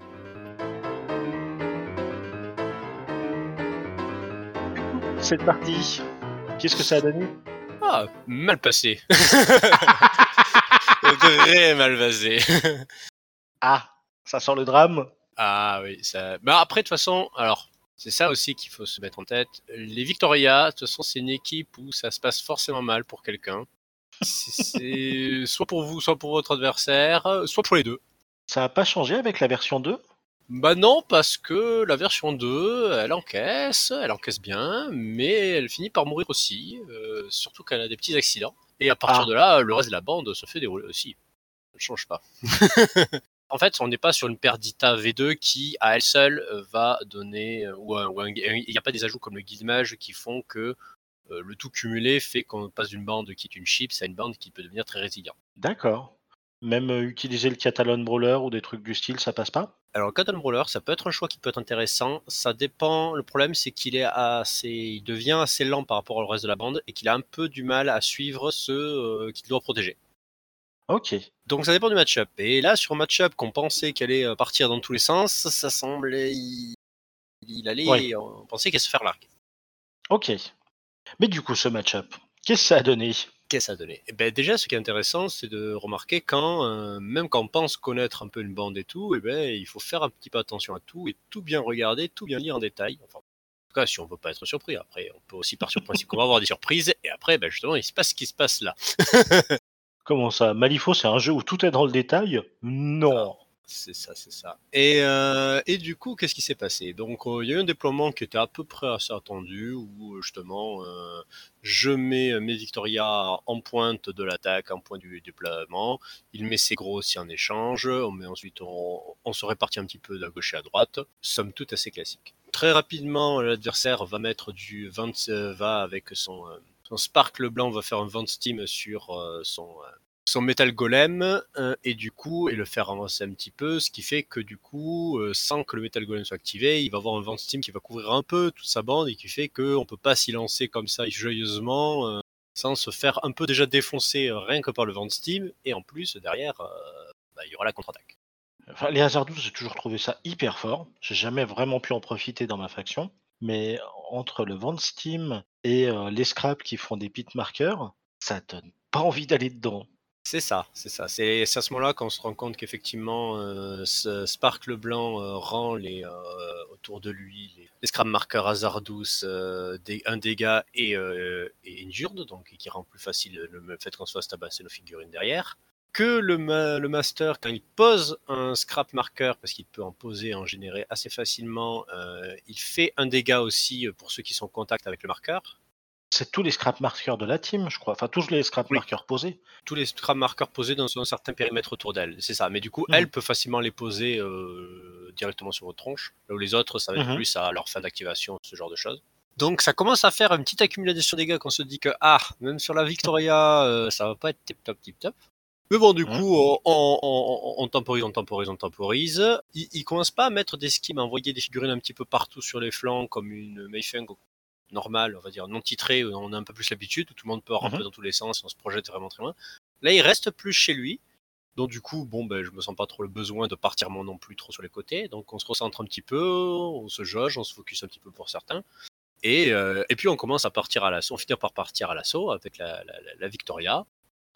C'est parti. Qu'est-ce que ça a donné? Ah, mal passé. Très mal passé. Ah, ça sent le drame. Ah oui, ça. Bah après, de toute façon, alors, c'est ça aussi qu'il faut se mettre en tête. Les Victoria, de toute façon, c'est une équipe où ça se passe forcément mal pour quelqu'un. C'est soit pour vous, soit pour votre adversaire, soit pour les deux. Ça n'a pas changé avec la version 2 Bah non, parce que la version 2, elle encaisse, elle encaisse bien, mais elle finit par mourir aussi, euh, surtout quand elle a des petits accidents. Et à partir Ah. de là, le reste de la bande se fait dérouler aussi. Ça ne change pas. en fait, on n'est pas sur une Perdita V2 qui, à elle seule, euh, va donner, euh, ou, un- il n'y a pas des ajouts comme le guide mage qui font que euh, le tout cumulé fait qu'on passe d'une bande qui est une chips à une bande qui peut devenir très résiliente. D'accord. Même euh, utiliser le Catalan Brawler ou des trucs du style, ça passe pas? Alors, le Cotton Brawler, ça peut être un choix qui peut être intéressant. Ça dépend. Le problème, c'est qu'il est assez, il devient assez lent par rapport au reste de la bande et qu'il a un peu du mal à suivre ceux euh, qu'il doit protéger. Ok. Donc, ça dépend du match-up. Et là, sur un match-up qu'on pensait qu'elle allait euh, partir dans tous les sens, ça semblait, il, il allait, Ouais. on pensait qu'elle se faire larguer. Ok. Mais du coup, ce match-up, qu'est-ce que ça a donné? Qu'est-ce que ça a donné? Eh ben, Déjà, ce qui est intéressant, c'est de remarquer quand, euh, même quand on pense connaître un peu une bande et tout, eh ben, il faut faire un petit peu attention à tout et tout bien regarder, tout bien lire en détail. Enfin, en tout cas, si on veut pas être surpris. Après, on peut aussi partir du principe qu'on va avoir des surprises et après, ben, justement, il se passe ce qui se passe là. Comment ça Malifaux, c'est un jeu où tout est dans le détail? Non. C'est ça, c'est ça. Et, euh, et du coup, qu'est-ce qui s'est passé? Donc, euh, il y a eu un déploiement qui était à peu près assez attendu, où euh, justement, je mets mes Victoria en pointe de l'attaque, en point du déploiement. Il met ses gros aussi en échange. On met ensuite, on, se répartit un petit peu de gauche et à droite. Somme toute assez classique. Très rapidement, l'adversaire va mettre du vent, euh, va avec son, son sparkle blanc, va faire un vent steam sur euh, son euh, son métal golem euh, et du coup et le faire avancer un petit peu ce qui fait que du coup sans que le métal golem soit activé il va avoir un vent steam qui va couvrir un peu toute sa bande et qui fait que on peut pas s'y lancer comme ça joyeusement sans se faire un peu déjà défoncer rien que par le vent steam et en plus derrière bah, il y aura la contre-attaque les hasardous, j'ai toujours trouvé ça hyper fort. J'ai jamais vraiment pu en profiter dans ma faction. Mais entre le Vent Steam et euh, les scraps qui font des pit markers, ça donne pas envie d'aller dedans. C'est ça, c'est ça. C'est à ce moment-là qu'on se rend compte qu'effectivement, euh, ce Sparkle Blanc euh, rend les, autour de lui les, les Hazardous euh, des, un dégât et, et Injured, donc qui rend plus facile le, le fait qu'on se fasse tabasser nos figurines derrière. Que le, ma- le Master, quand il pose un Scrap Marker, parce qu'il peut en poser, en générer assez facilement, euh, il fait un dégât aussi pour ceux qui sont en contact avec le marqueur. C'est tous les scrap markers de la team, je crois. Enfin, tous les scrap Oui. markers posés. tous les scrap markers posés dans un certain périmètre autour d'elle. C'est ça. Mais du coup, Mhm. elle peut facilement les poser euh, directement sur votre tronche. Là où les autres, ça va être Mhm. plus à leur fin d'activation, ce genre de choses. Donc ça commence à faire une petite accumulation de dégâts qu'on se dit que, ah, même sur la Victoria, euh, ça va pas être tip top, tip top. Mais bon, du Mhm. coup, on, on- on- temporise, on temporise, on temporise. Il, il commence pas à mettre des schemes, à envoyer des figurines un petit peu partout sur les flancs, comme une Mayfeng normale, on va dire non titrée, où on a un peu plus l'habitude, où tout le monde peut ramper Mhm. dans tous les sens, on se projette vraiment très loin. Là, il reste plus chez lui. Donc du coup, bon, ben, je me sens pas trop le besoin de partir moi non plus trop sur les côtés. Donc on se recentre un petit peu, on se jauge, on se focus un petit peu pour certains. Et, euh, et puis on commence à partir à l'assaut, on finit par partir à l'assaut avec la, la- la- la Victoria.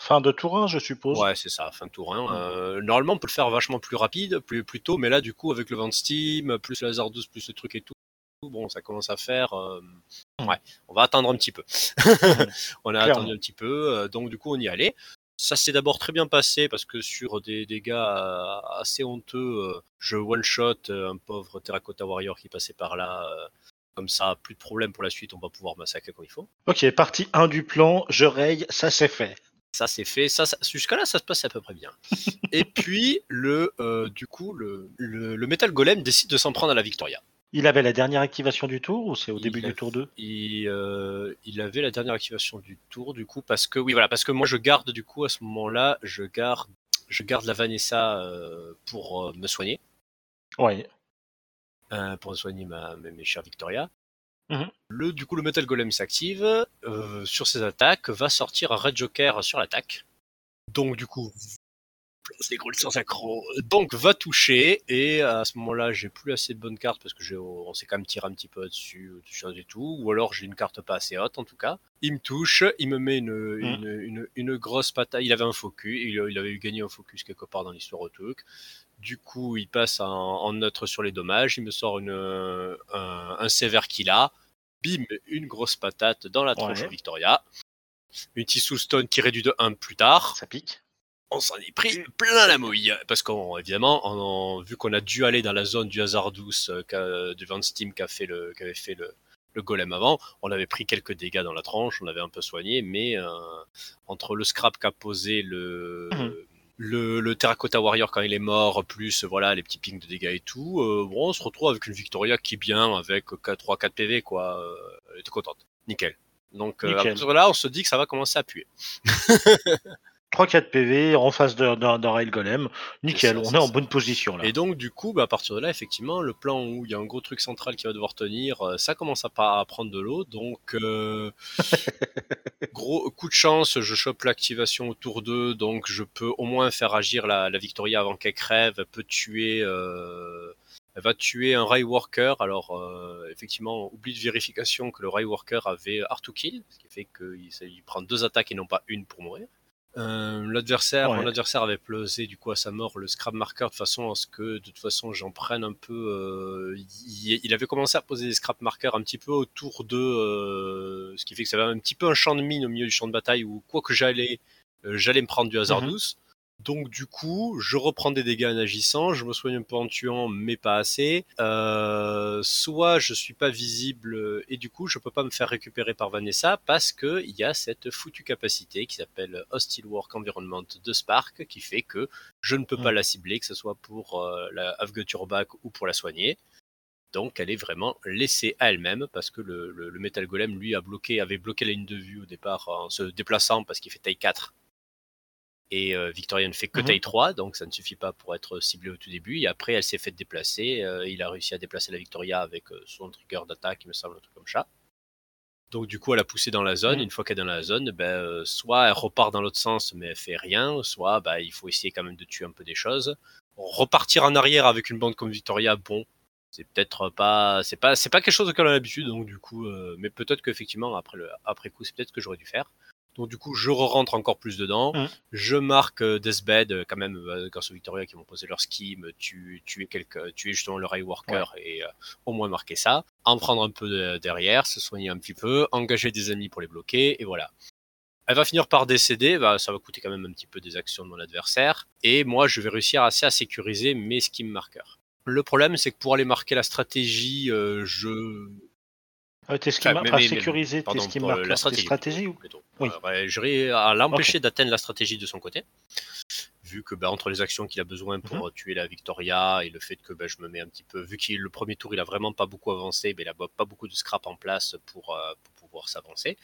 Fin de tour 1, je suppose. Ouais, c'est ça, fin de tour 1. Euh, normalement, on peut le faire vachement plus rapide, plus, plus tôt, mais là, du coup, avec le vent de Steam, plus le hasard 12, plus le truc et tout, bon, ça commence à faire. euh, Ouais, on va attendre un petit peu. on a Clairement. attendu un petit peu, euh, donc du coup, on y allait. Ça s'est d'abord très bien passé parce que sur des dégâts assez honteux, je one-shot un pauvre Terracotta Warrior qui passait par là. Comme ça, plus de problème pour la suite, on va pouvoir massacrer comme il faut. Ok, partie 1 du plan, je raye, ça c'est fait. Ça c'est fait, ça, ça- jusqu'à là ça se passe à peu près bien. Et puis le, euh, du coup, le, le, le Metal Golem décide de s'en prendre à la Victoria. Il avait la dernière activation du tour ou c'est au Il début du tour 2 Il, euh, il avait la dernière activation du tour du coup parce que oui voilà parce que moi je garde du coup à ce moment-là je garde je garde la Vanessa euh, pour me soigner Ouais. pour soigner ma, mes, mes chères Victoria. Mhm. Le, du coup, le Metal Golem s'active. euh, sur ses attaques, va sortir un Red Joker sur l'attaque. Donc, du coup, place les gros sans accro. Donc, va toucher. Et à ce moment-là, j'ai plus assez de bonnes cartes parce que j'ai, on s'est quand même tiré un petit peu dessus, dessus et tout. Ou alors, j'ai une carte pas assez haute, en tout cas. Il me touche, il me met une, une, une, une grosse patate. Il avait un focus, il, il avait eu gagné un focus quelque part dans l'histoire au truc. Du coup, il passe en, en neutre sur les dommages. Il me sort une, un, un sévère qu'il a. Bim, une grosse patate dans la tronche Ouais. de Victoria. Une Tissue Stone qui réduit de 1 plus tard. Ça pique. On s'en est pris plein la mouille. Parce qu'évidemment, on, vu qu'on a dû aller dans la zone du hasard douce euh, du Van Steam qui fait le, qu'avait fait le, le golem avant, on avait pris quelques dégâts dans la tranche, on avait un peu soigné, mais euh, entre le scrap qu'a posé le, Mhm. Le, le Terracotta Warrior quand il est mort, plus voilà les petits pings de dégâts et tout, euh, bon, on se retrouve avec une Victoria qui est bien, avec 3-4 PV, quoi. Euh, elle était contente. Nickel. Donc euh, à Nickel. partir de là, on se dit que ça va commencer à puer. 3-4 PV en face d'un rail golem. Nickel, ça, on est en ça. bonne position là. Et donc, du coup, bah, à partir de là, effectivement, le plan où il y a un gros truc central qui va devoir tenir, euh, ça commence à, pas à prendre de l'eau. Donc, euh, gros coup de chance, je chope l'activation au tour 2, donc je peux au moins faire agir la, la Victoria avant qu'elle crève. Elle peut tuer. euh, elle va tuer un Ray Worker. Alors, euh, effectivement, oublie de vérification que le Ray Worker avait Art to Kill, ce qui fait qu'il il prend deux attaques et non pas une pour mourir. Euh, L'adversaire, Ouais. mon adversaire avait pesé du coup à sa mort le scrap marker de façon à ce que de toute façon j'en prenne un peu. euh, il, il avait commencé à poser des scrap markers un petit peu autour de, euh, ce qui fait que ça avait un petit peu un champ de mine au milieu du champ de bataille où quoi que j'allais, j'allais me prendre du hasard Mhm. douce. Donc du coup, je reprends des dégâts en agissant, je me soigne un peu en tuant, mais pas assez. Euh, soit je suis pas visible et du coup je peux pas me faire récupérer par Vanessa parce que il y a cette foutue capacité qui s'appelle Hostile Work Environment de Spark qui fait que je ne peux pas Mm. la cibler, que ce soit pour euh, la Avguture Back ou pour la soigner. Donc elle est vraiment laissée à elle-même parce que le, le, le Metal Golem lui a bloqué, avait bloqué la ligne de vue au départ en se déplaçant parce qu'il fait taille 4 et euh, Victoria ne fait que Mhm. taille 3, donc ça ne suffit pas pour être ciblé au tout début. Et après, elle s'est fait déplacer. euh, il a réussi à déplacer la Victoria avec euh, son trigger d'attaque, il me semble, un truc comme ça. Donc du coup, elle a poussé dans la zone. Mhm. Une fois qu'elle est dans la zone, ben, soit elle repart dans l'autre sens, mais elle fait rien, soit ben, il faut essayer quand même de tuer un peu des choses. Repartir en arrière avec une bande comme Victoria, bon, c'est peut-être pas, c'est pas, c'est pas quelque chose auquel on a l'habitude, donc du coup, euh, mais peut-être qu'effectivement après le, après coup, c'est peut-être ce que j'aurais dû faire. Donc du coup, je rentre encore plus dedans. Mhm. Je marque euh, Deathbed euh, quand même euh, grâce aux Victoria qui vont poser leur scheme, tu, justement le Ray Worker et euh, au moins marquer ça. En prendre un peu de- derrière, se soigner un petit peu, engager des amis pour les bloquer et voilà. Elle va finir par décéder, bah, ça va coûter quand même un petit peu des actions de mon adversaire. Et moi, je vais réussir assez à sécuriser mes scheme markers. Le problème, c'est que pour aller marquer la stratégie, je Euh, tes Enfin, mais- à mais- sécuriser tes Pardon, pour, euh, la stratégie. stratégies ou. Oui. Euh, ouais, J'aurais à l'empêcher d'atteindre la stratégie de son côté, vu que bah, entre les actions qu'il a besoin pour Mhm. euh, tuer la Victoria et le fait que bah, je me mets un petit peu, vu qu'il le premier tour il a vraiment pas beaucoup avancé, mais il a pas beaucoup de scrap en place pour, euh, pour pouvoir s'avancer.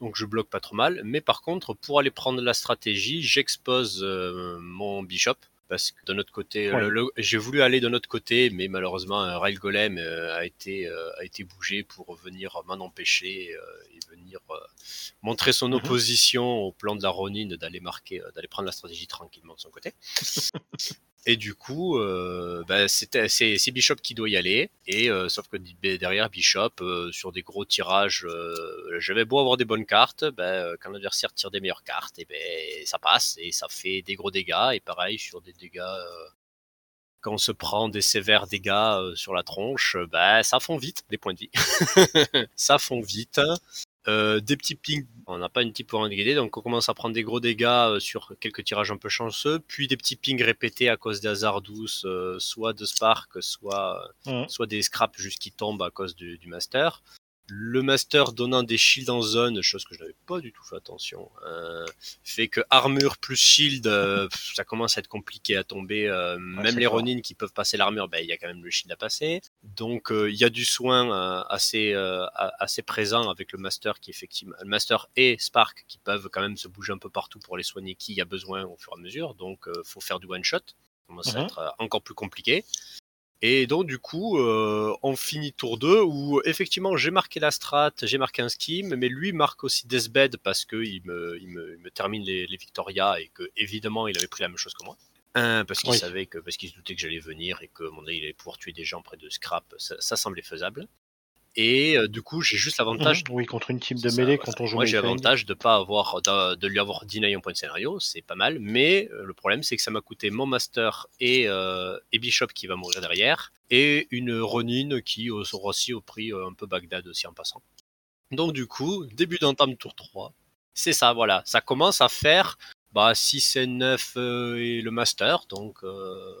Donc je bloque pas trop mal, mais par contre pour aller prendre la stratégie, j'expose euh, mon bishop. Parce que de notre côté, Ouais. le- le- j'ai voulu aller de notre côté, mais malheureusement, un Rail Golem euh, a été euh, a été bougé pour venir m'en empêcher euh, et venir euh, montrer son Mhm. opposition au plan de la Ronin d'aller marquer, euh, d'aller prendre la stratégie tranquillement de son côté. et du coup, euh, bah, c'est Bishop qui doit y aller. Et euh, sauf que d- derrière Bishop, euh, sur des gros tirages, j'avais beau avoir des bonnes cartes, bah, quand l'adversaire tire des meilleures cartes, et ben ça passe et ça fait des gros dégâts. Et pareil sur des dégâts. quand on se prend des sévères dégâts sur la tronche, bah, ça fond vite des points de vie. ça fond vite. Euh, des petits pings, on n'a pas une type pour guider, donc on commence à prendre des gros dégâts euh, sur quelques tirages un peu chanceux, puis des petits pings répétés à cause des hasards douces, euh, soit de Spark, soit, soit des scraps juste qui tombent à cause du, du Master. Le Master donnant des shields en zone, chose que je n'avais pas du tout fait attention, euh, fait que armure plus shield, euh, ça commence à être compliqué à tomber. euh, même les fort. Ronin qui peuvent passer l'armure, ben, il y a quand même le shield à passer. Donc il y a du soin assez, présent avec le Master qui effectivement, le Master et Spark qui peuvent quand même se bouger un peu partout pour les soigner qui y a besoin au fur et à mesure. Donc faut faire du one shot. Ça commence à Mhm. être encore plus compliqué. Et donc du coup, euh, on finit tour 2 où effectivement j'ai marqué la strat, j'ai marqué un scheme, mais lui marque aussi Deathbed parce qu'il me, il me, il me termine les, les Victoria et que évidemment il avait pris la même chose que moi. Un, parce qu'il Oui. savait que parce qu'il se doutait que j'allais venir et que mon il allait pouvoir tuer des gens près de scrap, ça, ça semblait faisable. Et euh, du coup j'ai juste l'avantage Mhm. Oui, contre une team de ça, mêlée voilà. quand on joue Moi, j'ai l'avantage de pas avoir de, de lui avoir deny un point de scénario, c'est pas mal. Mais euh, le problème, c'est que ça m'a coûté mon master et, euh, et Bishop qui va mourir derrière, et une Ronin qui euh, sera aussi au prix euh, un peu Bagdad aussi en passant. Donc du coup, début d'entame tour 3, c'est ça, voilà. Ça commence à faire bah, 6 et 9 euh, et le master, donc euh,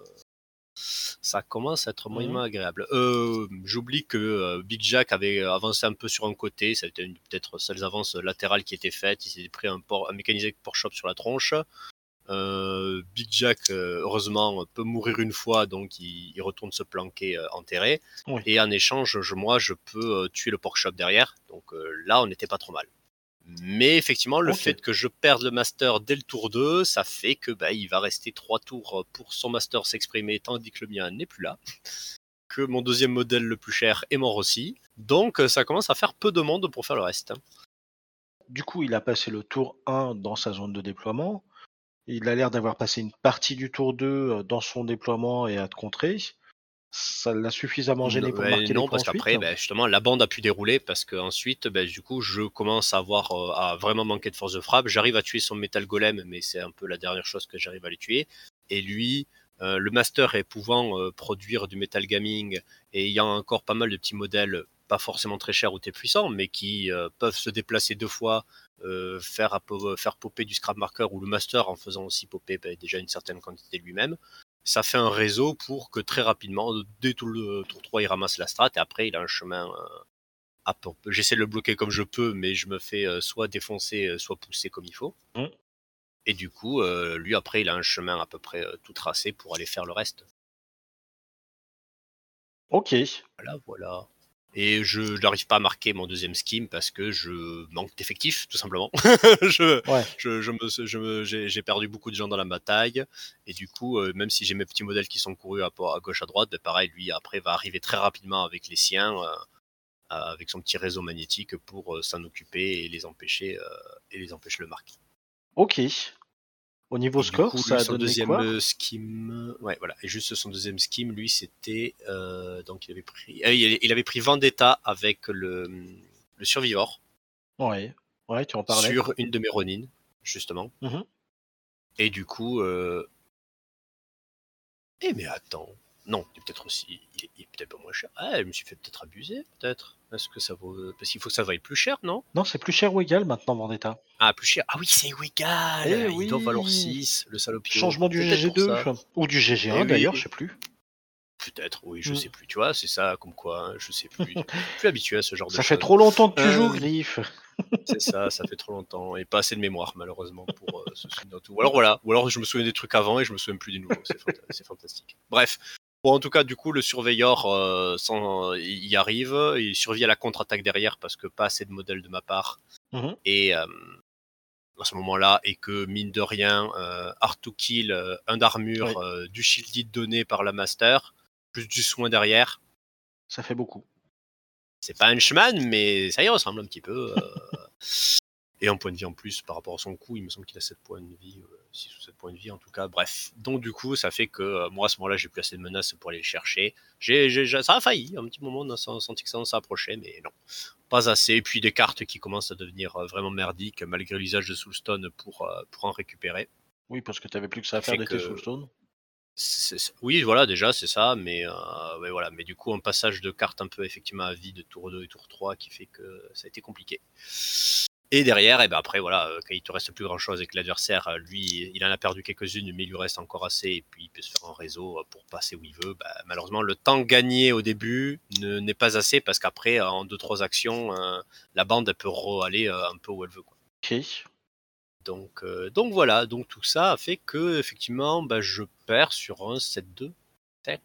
ça commence à être moyennement agréable. Euh, J'oublie que euh, Big Jack avait avancé un peu sur un côté, ça a été une- peut-être celles avances latérales qui étaient faites, il s'était pris un, port, un mécanisé port shop sur la tronche. Euh, Big Jack, euh, heureusement, peut mourir une fois, donc il, il retourne se planquer euh, enterré. Oui. Et en échange, je, moi, je peux euh, tuer le pork shop derrière. Donc euh, là, on n'était pas trop mal. Mais effectivement, le fait que je perde le master dès le tour 2, ça fait que bah, il va rester trois tours pour son master s'exprimer, tandis que le mien n'est plus là. Que mon deuxième modèle le plus cher est mort aussi. Donc euh, ça commence à faire peu de monde pour faire le reste. Du coup, il a passé le tour 1 dans sa zone de déploiement. Il a l'air d'avoir passé une partie du tour 2 euh, dans son déploiement et à te contrer. Ça l'a suffisamment gêné pour marquer non, les parce qu'après, ensuite. ben, justement, la bande a pu dérouler parce que ensuite, ben, du coup, je commence à avoir euh, à vraiment manquer de force de frappe. J'arrive à tuer son métal golem, mais c'est un peu la dernière chose que j'arrive à les tuer. Et lui, euh, le master est pouvant euh, produire du metal gaming et ayant encore pas mal de petits modèles, pas forcément très chers ou très puissants, mais qui peuvent se déplacer deux fois, faire, à faire popper du scrap marker ou le master en faisant aussi popper ben, déjà une certaine quantité lui-même ça fait un réseau pour que très rapidement, dès tout le tour 3, il ramasse la strat et après il a un chemin euh, à. J'essaie de le bloquer comme je peux, mais je me fais euh, soit défoncer, euh, soit pousser comme il faut. Mm. Et du coup, lui après, il a un chemin à peu près tout tracé pour aller faire le reste. Ok. Voilà, voilà. Et je n'arrive pas à marquer mon deuxième scheme parce que je manque d'effectifs, tout simplement. je, Ouais. je, je me, je me, j'ai, j'ai perdu beaucoup de gens dans la bataille. Et du coup, euh, même si j'ai mes petits modèles qui sont courus à, à gauche, à droite, ben pareil, lui, après, va arriver très rapidement avec les siens, euh, avec son petit réseau magnétique pour euh, s'en occuper et les empêcher, euh, et les empêcher le marquer. Ok. Au niveau Et score, coup, ça lui, a son donné deuxième quoi euh, scheme, ouais, voilà. Et juste son deuxième scheme, lui, c'était euh, donc il avait pris, ah, il avait pris Vendetta avec le le survivor Ouais. Ouais, tu en parlais. sur une de mes Ronin, justement. Mhm. Et du coup, euh... eh mais attends, non, il est peut-être aussi, il est, peut-être pas moins cher. Ah, je me suis fait peut-être abuser, peut-être. Est-ce que ça vaut, parce qu'il faut que ça vaille plus cher, non? Non, c'est plus cher ou égal maintenant, Vendetta. Ah, plus cher. Ah oui, c'est égal. Eh il doit oui. valoir 6, le salopio. Changement du Peut-être pour ça. GG2 ou du GG1 Eh oui. d'ailleurs, je sais plus. Peut-être, oui, je Mm. sais plus. Tu vois, c'est ça, comme quoi, hein, je sais plus. Plus habitué à ce genre de Ça fait choses. trop longtemps que tu Euh, joues, Griff. C'est ça, ça fait trop longtemps. Et pas assez de mémoire, malheureusement, pour euh, se souvenir de tout. Ou alors voilà, ou alors je me souviens des trucs avant et je me souviens plus des nouveaux. C'est fanta- c'est fantastique. Bref. Bon, en tout cas, du coup, le surveilleur euh, sans- y arrive, il survit à la contre-attaque derrière parce que pas assez de modèles de ma part. Mhm. Et euh, à ce moment-là, et que mine de rien, euh, hard to kill, euh, un d'armure, Oui. euh, du shielded donné par la master, plus du soin derrière. Ça fait beaucoup. C'est pas un Henchman, mais ça y ressemble un petit peu. et un point de vie en plus par rapport à son coup, il me semble qu'il a 7 points de vie, 6 ou 7 points de vie en tout cas. Bref, donc du coup, ça fait que euh, moi à ce moment-là, j'ai plus assez de menaces pour aller le chercher. J'ai, j'ai- ça a failli, un petit moment, on a senti que ça s'approchait, mais non, pas assez. Et puis des cartes qui commencent à devenir euh, vraiment merdiques malgré l'usage de Soulstone pour, euh, pour en récupérer. Oui, parce que tu plus que ça à faire de tes Soulstone. C'est- c'est- Oui, voilà, déjà, c'est ça, mais, ouais, voilà. mais du coup, un passage de carte un peu effectivement à vie de tour 2 et tour 3 qui fait que ça a été compliqué. Et derrière, et ben après, voilà, euh, quand il te reste plus grand chose et que l'adversaire, euh, lui, il en a perdu quelques-unes, mais il lui reste encore assez, et puis il peut se faire un réseau euh, pour passer où il veut, bah, malheureusement, le temps gagné au début ne- n'est pas assez parce qu'après, en 2-3 actions, euh, la bande, elle peut aller un peu où elle veut. Quoi. Ok. Donc, euh, donc voilà, donc tout ça a fait que effectivement, bah, je perds sur un 7-2 tech.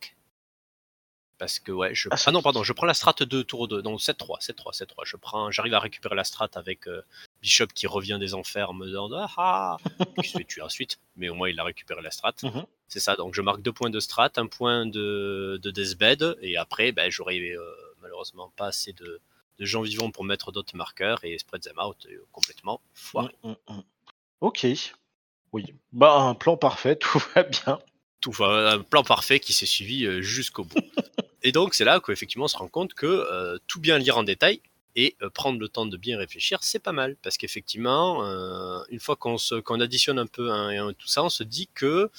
Parce que ouais, je... Ah, ah, non, pardon, je prends la strat 2 tour 2, donc 7-3, 7-3, 7-3. Je prends, j'arrive à récupérer la strat avec euh, Bishop qui revient des enfers en me disant ah ah, qui se fait tuer ensuite, mais au moins il a récupéré la strat. Mhm. C'est ça, donc je marque deux points de strat, un point de, de deathbed, et après, ben, j'aurai euh, malheureusement pas assez de, de gens vivants pour mettre d'autres marqueurs et spread them out euh, complètement. Foiré. Mm, mm, mm. Ok. Oui. Bah, un plan parfait, tout va bien. tout, enfin, un plan parfait qui s'est suivi jusqu'au bout. et donc c'est là qu'effectivement on se rend compte que euh, tout bien lire en détail et euh, prendre le temps de bien réfléchir, c'est pas mal. Parce qu'effectivement, euh, une fois qu'on qu'on additionne un peu tout ça, on se dit que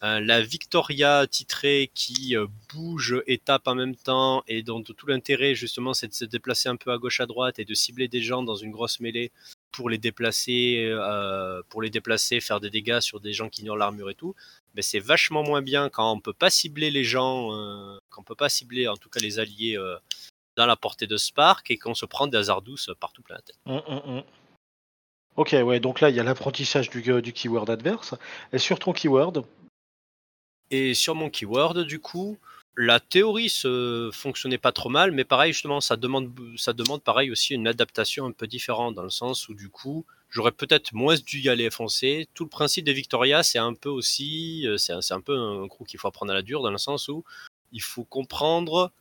la Victoria titrée qui bouge et tape en même temps et dont tout l'intérêt justement c'est de se déplacer un peu à gauche à droite et de cibler des gens dans une grosse mêlée pour les déplacer, pour les déplacer, faire des dégâts sur des gens qui ignorent l'armure et tout mais c'est vachement moins bien quand on peut pas cibler les gens, quand on peut pas cibler en tout cas les alliés euh, dans la portée de Spark et qu'on se prend des hasards douces partout plein la tête. Mm, mm, mm. Ok, ouais, donc là, il y a l'apprentissage du, du keyword adverse. Et sur ton keyword, Et sur mon keyword, du coup, la théorie se fonctionnait pas trop mal, mais pareil, justement, ça demande, ça demande pareil aussi une adaptation un peu différente, dans le sens où, du coup, j'aurais peut-être moins dû y aller foncer. Tout le principe de Victoria, c'est un peu aussi, euh, c'est un, un peu un coup qu'il faut apprendre à la dure, dans le sens où il faut comprendre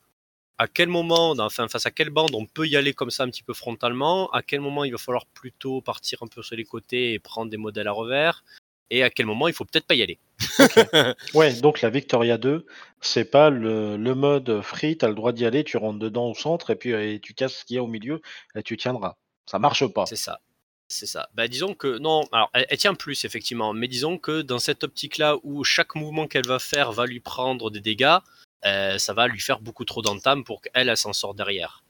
à quel moment, enfin, face à quelle bande on peut y aller comme ça un petit peu frontalement, à quel moment il va falloir plutôt partir un peu sur les côtés et prendre des modèles à revers, et à quel moment il faut peut-être pas y aller. ouais, donc la Victoria 2, c'est pas le, le mode free, t'as le droit d'y aller, tu rentres dedans au centre et puis et tu casses ce qu'il y a au milieu et tu tiendras. Ça marche pas. C'est ça. C'est ça. Bah, disons que non, alors elle, elle tient plus effectivement, mais disons que dans cette optique-là où chaque mouvement qu'elle va faire va lui prendre des dégâts, euh, ça va lui faire beaucoup trop d'entame pour qu'elle elle, s'en sorte derrière.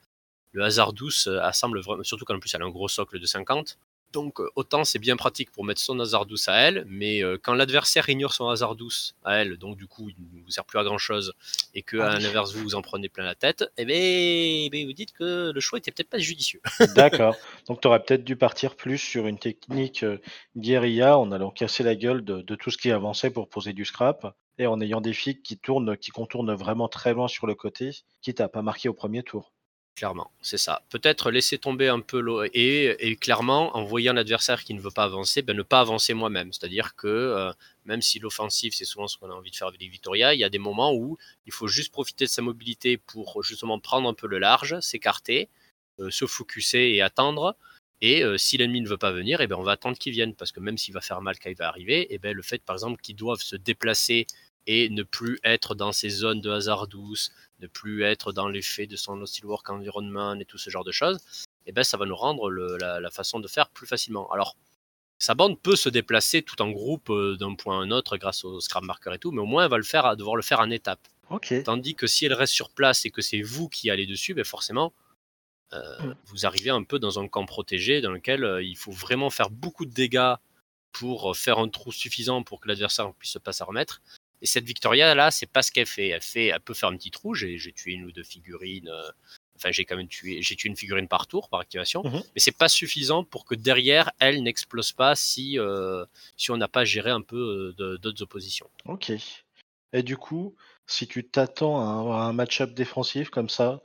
Le hasard douce euh, assemble vraiment, surtout quand en plus elle a un gros socle de 50. Donc euh, autant c'est bien pratique pour mettre son hasard douce à elle, mais euh, quand l'adversaire ignore son hasard douce à elle, donc du coup il ne vous sert plus à grand chose, et que Ah à l'inverse vous vous en prenez plein la tête, eh ben, eh ben, vous dites que le choix était peut-être pas judicieux. D'accord. Donc tu aurais peut-être dû partir plus sur une technique euh, guérilla en allant casser la gueule de, de tout ce qui avançait pour poser du scrap et en ayant des figues qui tournent, qui contournent vraiment très loin sur le côté, quitte à pas marquer au premier tour. Clairement, c'est ça. Peut-être laisser tomber un peu l'eau et, clairement, en voyant l'adversaire qui ne veut pas avancer, ben, ne pas avancer moi-même. C'est-à-dire que euh, même si l'offensive, c'est souvent ce qu'on a envie de faire avec les Victoria, il y a des moments où il faut juste profiter de sa mobilité pour justement prendre un peu le large, s'écarter, euh, se focuser et attendre. Et euh, si l'ennemi ne veut pas venir, eh ben, on va attendre qu'il vienne. Parce que même s'il va faire mal quand il va arriver, eh ben, le fait par exemple qu'ils doivent se déplacer et ne plus être dans ces zones de hasard douce, ne plus être dans l'effet de son hostile work environment et tout ce genre de choses, eh ben ça va nous rendre le- la, la façon de faire plus facilement. Alors, sa bande peut se déplacer tout en groupe euh, d'un point à un autre grâce au scrap marker et tout, mais au moins elle va le faire, à devoir le faire en étapes. Ok. Tandis que si elle reste sur place et que c'est vous qui allez dessus, ben forcément, euh, Mm. vous arrivez un peu dans un camp protégé dans lequel euh, il faut vraiment faire beaucoup de dégâts pour faire un trou suffisant pour que l'adversaire puisse pas s'en remettre. Et cette Victoria là, c'est pas ce qu'elle fait. Elle fait, elle peut faire un petit trou. J'ai j'ai tué une ou deux figurines. euh, Enfin, j'ai quand même tué, j'ai tué une figurine par tour par activation, Mhm. mais c'est pas suffisant pour que derrière elle n'explose pas si euh, si on n'a pas géré un peu euh, d'autres oppositions. Ok. Et du coup, si tu t'attends à un, match-up défensif comme ça,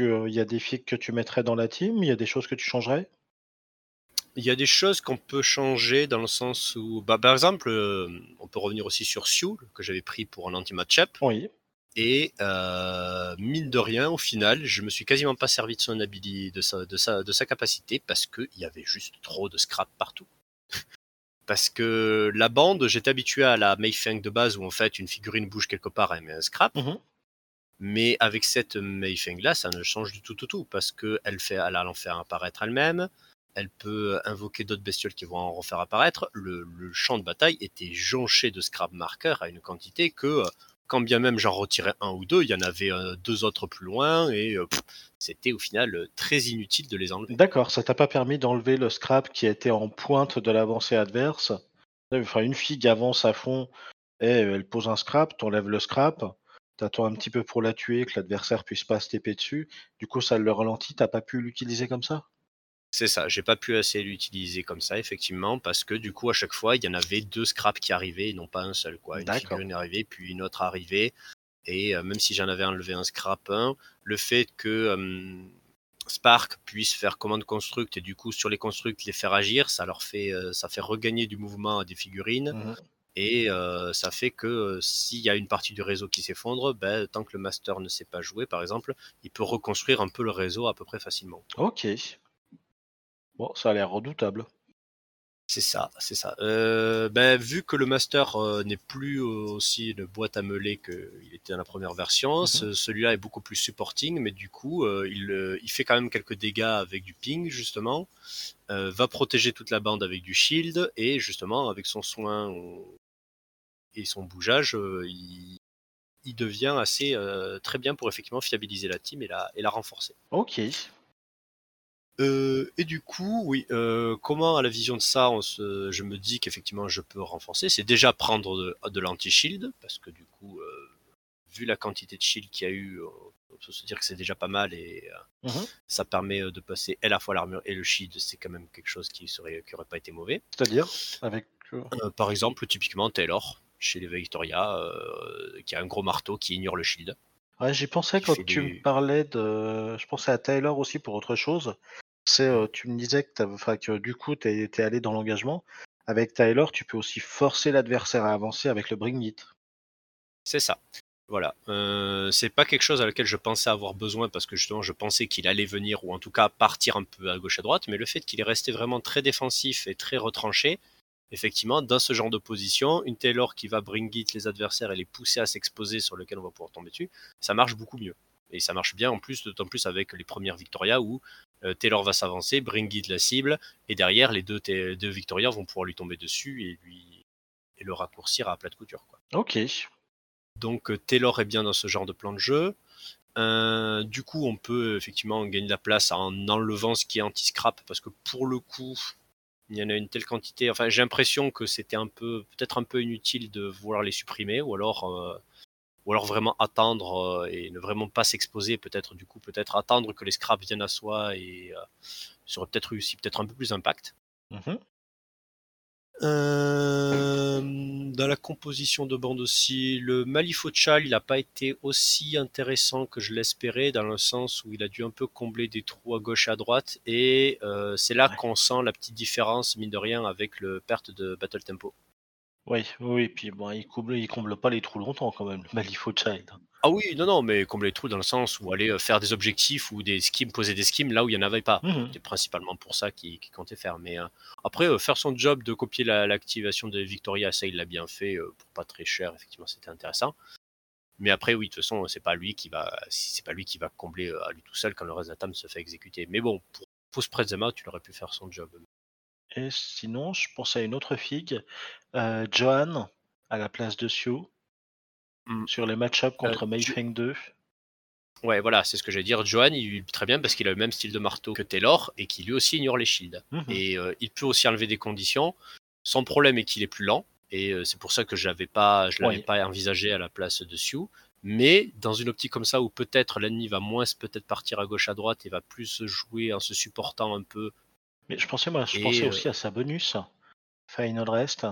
euh, il y a des figues que tu mettrais dans la team, il y a des choses que tu changerais? Il y a des choses qu'on peut changer dans le sens où, bah, par exemple, euh, on peut revenir aussi sur Sioux, que j'avais pris pour un anti-matchup. Oui. Et euh, mine de rien, au final, je me suis quasiment pas servi de son habilité, de sa, de sa, de sa capacité, parce qu'il y avait juste trop de scrap partout. parce que la bande, j'étais habitué à la Mayfeng de base, où en fait une figurine bouge quelque part et met un scrap. Mhm. Mais avec cette Mayfeng là, ça ne change du tout, tout, tout, parce qu'elle fait, elle en fait apparaître elle-même. Elle peut invoquer d'autres bestioles qui vont en refaire apparaître. Le, champ de bataille était jonché de scrap markers à une quantité que, euh, quand bien même j'en retirais un ou deux, il y en avait euh, deux autres plus loin et euh, c'était au final très inutile de les enlever. D'accord, ça t'a pas permis d'enlever le scrap qui était en pointe de l'avancée adverse. Enfin, une figue avance à fond et elle pose un scrap, t'enlèves le scrap, t'attends un petit peu pour la tuer, que l'adversaire puisse pas se taper dessus. Du coup, ça le ralentit, t'as pas pu l'utiliser comme ça? C'est ça, j'ai pas pu assez l'utiliser comme ça, effectivement, parce que du coup, à chaque fois, il y en avait deux scraps qui arrivaient et non pas un seul. Quoi. Une figurine arrivait, puis une autre arrivait. Et euh, même si j'en avais enlevé un scrap, le fait que euh, Spark puisse faire commande construct et du coup, sur les constructs, les faire agir, ça leur fait, euh, ça fait regagner du mouvement à des figurines. Mhm. Et euh, ça fait que s'il y a une partie du réseau qui s'effondre, ben, tant que le master ne sait pas jouer, par exemple, il peut reconstruire un peu le réseau à peu près facilement. Ok. Bon, ça a l'air redoutable. C'est ça, c'est ça. Euh, ben, vu que le master euh, n'est plus aussi une boîte à meuler qu'il était dans la première version, Mhm. ce- celui-là est beaucoup plus supporting, mais du coup, euh, il, il fait quand même quelques dégâts avec du ping, justement, va protéger toute la bande avec du shield, et justement, avec son soin et son bougeage, il, il devient assez très bien pour effectivement fiabiliser la team et la, et la renforcer. Ok. Euh, et du coup, oui, euh, comment à la vision de ça, on se, je me dis qu'effectivement je peux renforcer, c'est déjà prendre de, de l'anti-shield, parce que du coup, euh, vu la quantité de shield qu'il y a eu, on peut se dire que c'est déjà pas mal et Mhm. ça permet de passer à la fois l'armure et le shield, c'est quand même quelque chose qui serait, qui aurait pas été mauvais. C'est-à-dire avec. par exemple, typiquement Taylor, chez les Victoria, qui a un gros marteau qui ignore le shield. Ouais, j'y pensais quand tu me parlais de. Je pensais à Taylor aussi pour autre chose. Euh, tu me disais que, que du coup, tu étais allé dans l'engagement. Avec Taylor, tu peux aussi forcer l'adversaire à avancer avec le Bring It. C'est ça. Voilà. Euh, c'est pas quelque chose à laquelle je pensais avoir besoin parce que justement je pensais qu'il allait venir ou en tout cas partir un peu à gauche à droite, mais le fait qu'il est resté vraiment très défensif et très retranché, effectivement, dans ce genre de position, une Taylor qui va bring it les adversaires et les pousser à s'exposer sur lequel on va pouvoir tomber dessus, ça marche beaucoup mieux. Et ça marche bien en plus, d'autant plus avec les premières Victoria où Taylor va s'avancer, bring it la cible, et derrière les deux, Victoria vont pouvoir lui tomber dessus et lui et le raccourcir à plat de couture. Quoi. Ok. Donc euh, Taylor est bien dans ce genre de plan de jeu. Euh, du coup, on peut effectivement gagner de la place en enlevant ce qui est anti-scrap parce que pour le coup, il y en a une telle quantité. Enfin, j'ai l'impression que c'était un peu, peut-être un peu inutile de vouloir les supprimer ou alors, euh, ou alors vraiment attendre euh, et ne vraiment pas s'exposer. Peut-être du coup, peut-être attendre que les scraps viennent à soi et euh, ça aurait peut-être réussi, peut-être un peu plus d'impact. Mhm. Euh, dans la composition de bande aussi, le Malifochal, il n'a pas été aussi intéressant que je l'espérais, dans le sens où il a dû un peu combler des trous à gauche et à droite, et euh, c'est là Ouais. qu'on sent la petite différence, mine de rien, avec le perte de Battle Tempo. Oui, oui, puis bon, il comble, il comble pas les trous longtemps quand même, le Malifaux Child. Ah oui, non, non, mais combler les trous dans le sens où aller euh, faire des objectifs ou des schemes, poser des schemes là où il n'y en avait pas. Mhm. C'était principalement pour ça qu'il comptait faire. Mais euh, après, euh, faire son job de copier la- l'activation de Victoria, ça il l'a bien fait euh, pour pas très cher. Effectivement, c'était intéressant. Mais après, oui, de toute façon, c'est pas lui qui va, c'est pas lui qui va combler à lui tout seul quand le reste de la table se fait exécuter. Mais bon, pour Prezema, tu l'aurais pu faire son job. Et sinon, je pense à une autre figue, euh, Johan, à la place de Sioux, Mm. sur les match-up contre Euh, Mayfeng 2. Ouais, voilà, c'est ce que j'allais dire. Johan, il est très bien parce qu'il a le même style de marteau que Taylor et qui lui aussi ignore les shields. Mhm. et euh, il peut aussi enlever des conditions. Son problème est qu'il est plus lent et euh, c'est pour ça que je l'avais pas, je l'avais Oui. pas envisagé à la place de Sioux. Mais dans une optique comme ça où peut-être l'ennemi va moins peut-être partir à gauche à droite et va plus se jouer en se supportant un peu, Mais je pensais, moi, je Et, pensais euh, aussi à sa bonus, Final Rest.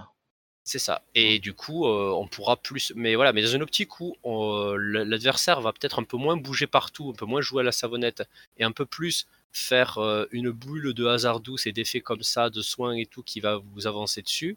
c'est ça. Et du coup, euh, on pourra plus. Mais voilà, mais dans une optique où on- l'adversaire va peut-être un peu moins bouger partout, un peu moins jouer à la savonnette et un peu plus faire euh, une boule de hasard douce et d'effets comme ça, de soins et tout qui va vous avancer dessus.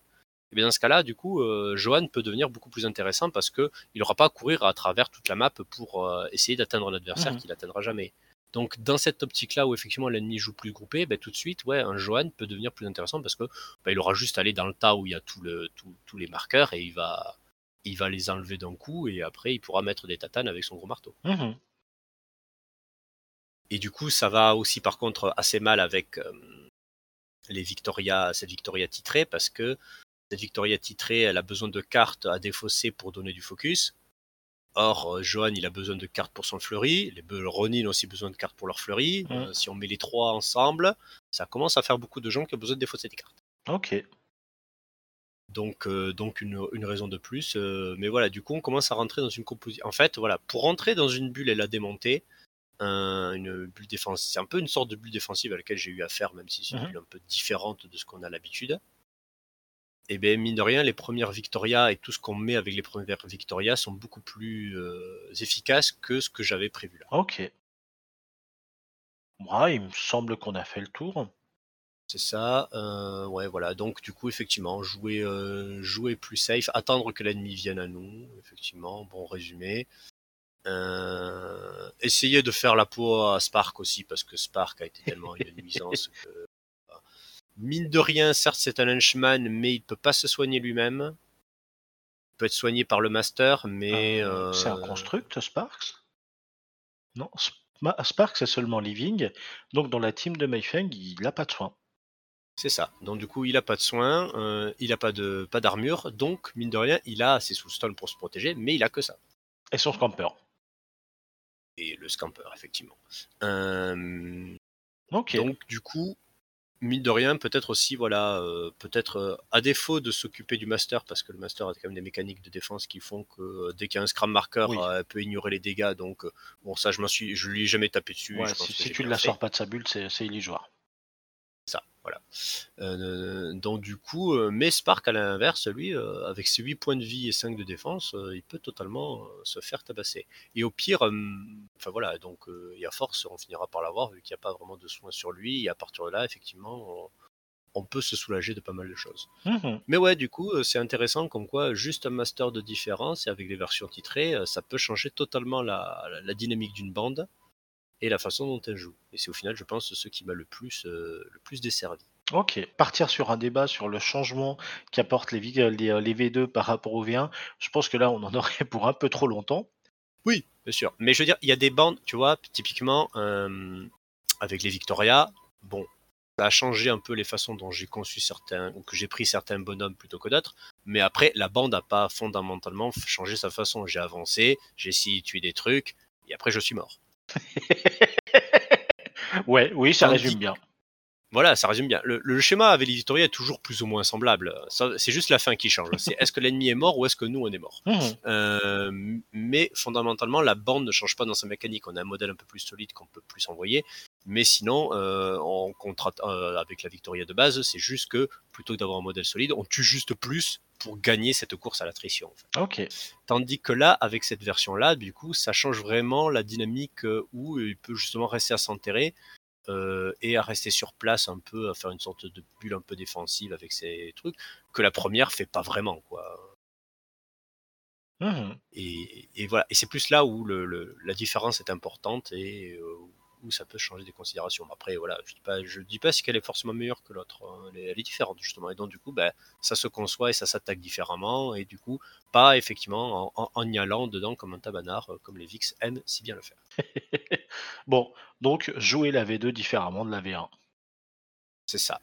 Et bien dans ce cas-là, du coup, euh, Johan peut devenir beaucoup plus intéressant parce que il n'aura pas à courir à travers toute la map pour euh, essayer d'atteindre un adversaire Mhm. qu'il n'atteindra jamais. Donc dans cette optique-là où effectivement l'ennemi joue plus groupé, ben, tout de suite, ouais, un Johan peut devenir plus intéressant parce que ben, il aura juste à aller dans le tas où il y a tout le, tout- tous les marqueurs et il va, il va les enlever d'un coup et après il pourra mettre des tatanes avec son gros marteau. Mhm. Et du coup, ça va aussi par contre assez mal avec, euh, les Victoria, cette Victoria titrée, parce que cette Victoria titrée, elle a besoin de cartes à défausser pour donner du focus. Or, euh, Johan, il a besoin de cartes pour son fleury. Les Ronin ont aussi besoin de cartes pour leur fleury. Mm. Euh, si on met les trois ensemble, ça commence à faire beaucoup de gens qui ont besoin de défausser des cartes. Ok. Donc, euh, donc une, une raison de plus. euh, mais voilà, du coup, on commence à rentrer dans une composition. En fait, voilà, pour rentrer dans une bulle et la démonter, un- une bulle défensive, c'est un peu une sorte de bulle défensive à laquelle j'ai eu affaire, même si c'est une Mhm. bulle un peu différente de ce qu'on a l'habitude. Et bien, mine de rien, les premières Victoria et tout ce qu'on met avec les premières Victoria sont beaucoup plus euh, efficaces que ce que j'avais prévu là. Ok. Ouais, il me semble qu'on a fait le tour. C'est ça. euh, ouais, voilà. Donc, du coup, effectivement, jouer, euh, jouer plus safe, attendre que l'ennemi vienne à nous. Effectivement, bon résumé. Essayer de faire la peau à Spark aussi, parce que Spark a été tellement une nuisance que. Mine de rien, certes, c'est un henchman, mais il peut pas se soigner lui-même. Il peut être soigné par le master, mais. Euh, C'est un construct, Sparks? Non, Sp- Sparks c'est seulement living. Donc dans la team de Meifeng, il n'a pas de soin. C'est ça. Donc du coup, il a pas de soins, euh, il a pas de pas d'armure, donc mine de rien, il a ses sous-stun pour se protéger, mais il a que ça. Et son scamper. Et le scamper, effectivement. Euh, Ok. Donc du coup, mine de rien, peut-être aussi, voilà, euh, peut-être euh, à défaut de s'occuper du master, parce que le master a quand même des mécaniques de défense qui font que euh, dès qu'il y a un marker, Oui. euh, elle peut ignorer les dégâts. Donc bon, ça, je m'en suis, je lui ai jamais tapé dessus. Ouais, je pense si que si tu ne la sors pas de sa bulle, c'est c'est illusoire. Voilà. Euh, donc du coup, euh, mais Spark à l'inverse, lui, euh, avec ses 8 points de vie et 5 de défense, euh, il peut totalement se faire tabasser. Et au pire, enfin voilà, donc euh, et à force, on finira par l'avoir vu qu'il n'y a pas vraiment de soins sur lui, et à partir de là, effectivement, on, on peut se soulager de pas mal de choses. Mhm. Mais ouais, du coup, c'est intéressant comme quoi juste un master de différence et avec les versions titrées, ça peut changer totalement la, la- la dynamique d'une bande et la façon dont elle joue. Et c'est au final, je pense, ce qui m'a le plus, euh, le plus desservi. Ok. Partir sur un débat sur le changement qu'apportent les, les, les V2 par rapport au V1, je pense que là, on en aurait pour un peu trop longtemps. Oui, bien sûr. Mais je veux dire, il y a des bandes, tu vois, typiquement, euh, avec les Victoria, bon, ça a changé un peu les façons dont j'ai conçu certains, ou que j'ai pris certains bonhommes plutôt que d'autres. Mais après, la bande n'a pas fondamentalement changé sa façon. J'ai avancé, j'ai essayé de tuer des trucs, et après, je suis mort. ouais, oui, ça résume bien. Voilà, ça résume bien. Le, le schéma avec les Victoria est toujours plus ou moins semblable. C'est juste la fin qui change. C'est est-ce que l'ennemi est mort ou est-ce que nous, on est mort Mhm. Euh, mais fondamentalement, la bande ne change pas dans sa mécanique. On a un modèle un peu plus solide qu'on peut plus envoyer. Mais sinon, euh, en contrat euh, avec la Victoria de base, c'est juste que plutôt que d'avoir un modèle solide, on tue juste plus pour gagner cette course à l'attrition. en fait. Ok. Tandis que là, avec cette version-là, du coup, ça change vraiment la dynamique euh, où il peut justement rester à s'enterrer euh, et à rester sur place un peu, à faire une sorte de bulle un peu défensive avec ces trucs que la première fait pas vraiment, quoi. Mhm. Et, et voilà. Et c'est plus là où le, le- la différence est importante et euh, ça peut changer des considérations. Après, voilà, je dis pas, je dis pas si qu'elle est forcément meilleure que l'autre. hein. Elle, est, elle est différente justement. Et donc du coup, ben, ça se conçoit et ça s'attaque différemment. Et du coup, pas effectivement en, en- en y allant dedans comme un tabanard, euh, comme les VIX aiment si bien le faire. Bon, donc jouer la V2 différemment de la V1. C'est ça.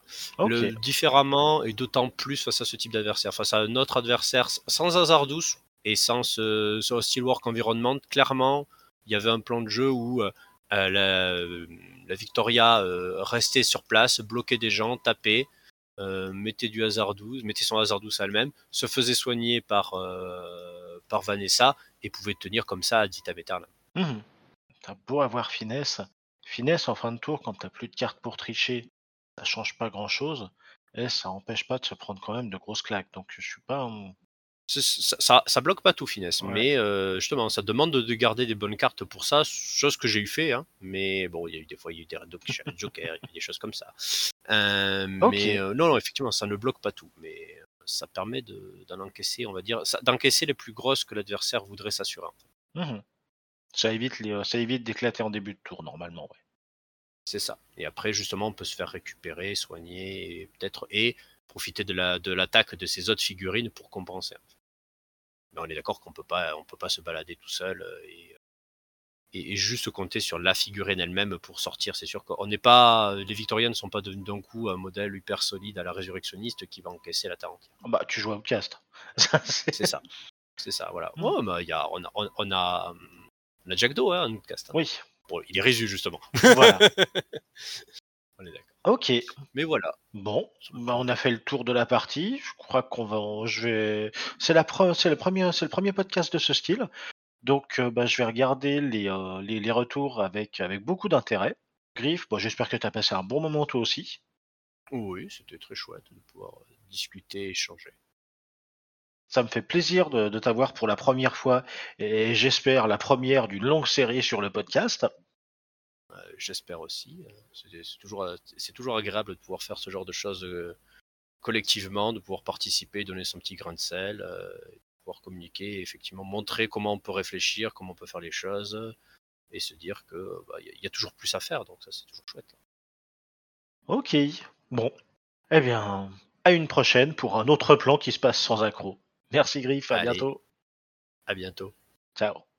Le différemment et d'autant plus face à ce type d'adversaire, face à un autre adversaire sans hasard douce et sans ce, ce hostile work environment, clairement, il y avait un plan de jeu où euh, la, la Victoria euh, restait sur place, bloquait des gens, tapait, euh, mettait du hasard douce, mettait son hasard douce à elle-même, se faisait soigner par, euh, par Vanessa et pouvait tenir comme ça à aeternam. Mhm. T'as beau avoir finesse. Finesse en fin de tour, quand t'as plus de cartes pour tricher, ça change pas grand chose. Et ça empêche pas de se prendre quand même de grosses claques. Donc je suis pas. Ça, ça, ça bloque pas tout, finesse, Ouais. mais euh, justement, ça demande de, de garder des bonnes cartes pour ça, chose que j'ai eu fait, hein, mais bon, il y a eu des fois, il y a eu des red Dogs, Joker, il y a eu des choses comme ça. Euh. Mais euh, non, non, effectivement, ça ne bloque pas tout, mais ça permet de- d'en encaisser, on va dire, d'encaisser les plus grosses que l'adversaire voudrait s'assurer. Mhm. Ça évite, les, ça évite d'éclater en début de tour normalement. Ouais. C'est ça. Et après, justement, on peut se faire récupérer, soigner, peut-être, et profiter de la de l'attaque de ces autres figurines pour compenser. Mais on est d'accord qu'on peut pas, on peut pas se balader tout seul euh, et, et, juste compter sur la figurine elle-même pour sortir. C'est sûr qu'on n'est pas, les Victoriens ne sont pas devenus d'un coup un modèle hyper solide à la résurrectionniste qui va encaisser la terre entière. Bah, tu joues au cast. c'est ça. C'est ça, voilà. Mm. bah, y a, on, a, on, a, on a Jack Doe, hein, un Outcast. Hein. Oui. Bon, il est résu, justement. Voilà. on est d'accord. Ok. Mais voilà. Bon, bah, on a fait le tour de la partie. Je crois qu'on va, je vais. C'est la c'est le premier, c'est le premier podcast de ce style. Donc, euh, bah, je vais regarder les, euh, les, les, retours avec, avec beaucoup d'intérêt. Griff, bon, j'espère que tu as passé un bon moment toi aussi. Oui, c'était très chouette de pouvoir euh, discuter, échanger. Ça me fait plaisir de, de t'avoir pour la première fois et j'espère la première d'une longue série sur le podcast. J'espère aussi. C'est toujours, c'est toujours agréable de pouvoir faire ce genre de choses collectivement, de pouvoir participer, donner son petit grain de sel pouvoir communiquer, effectivement montrer comment on peut réfléchir, comment on peut faire les choses, et se dire que bah, y, a toujours plus à faire, donc ça c'est toujours chouette. Ok, bon, eh bien, à une prochaine pour un autre plan qui se passe sans accro. Merci Griff, à bientôt. À bientôt. Ciao.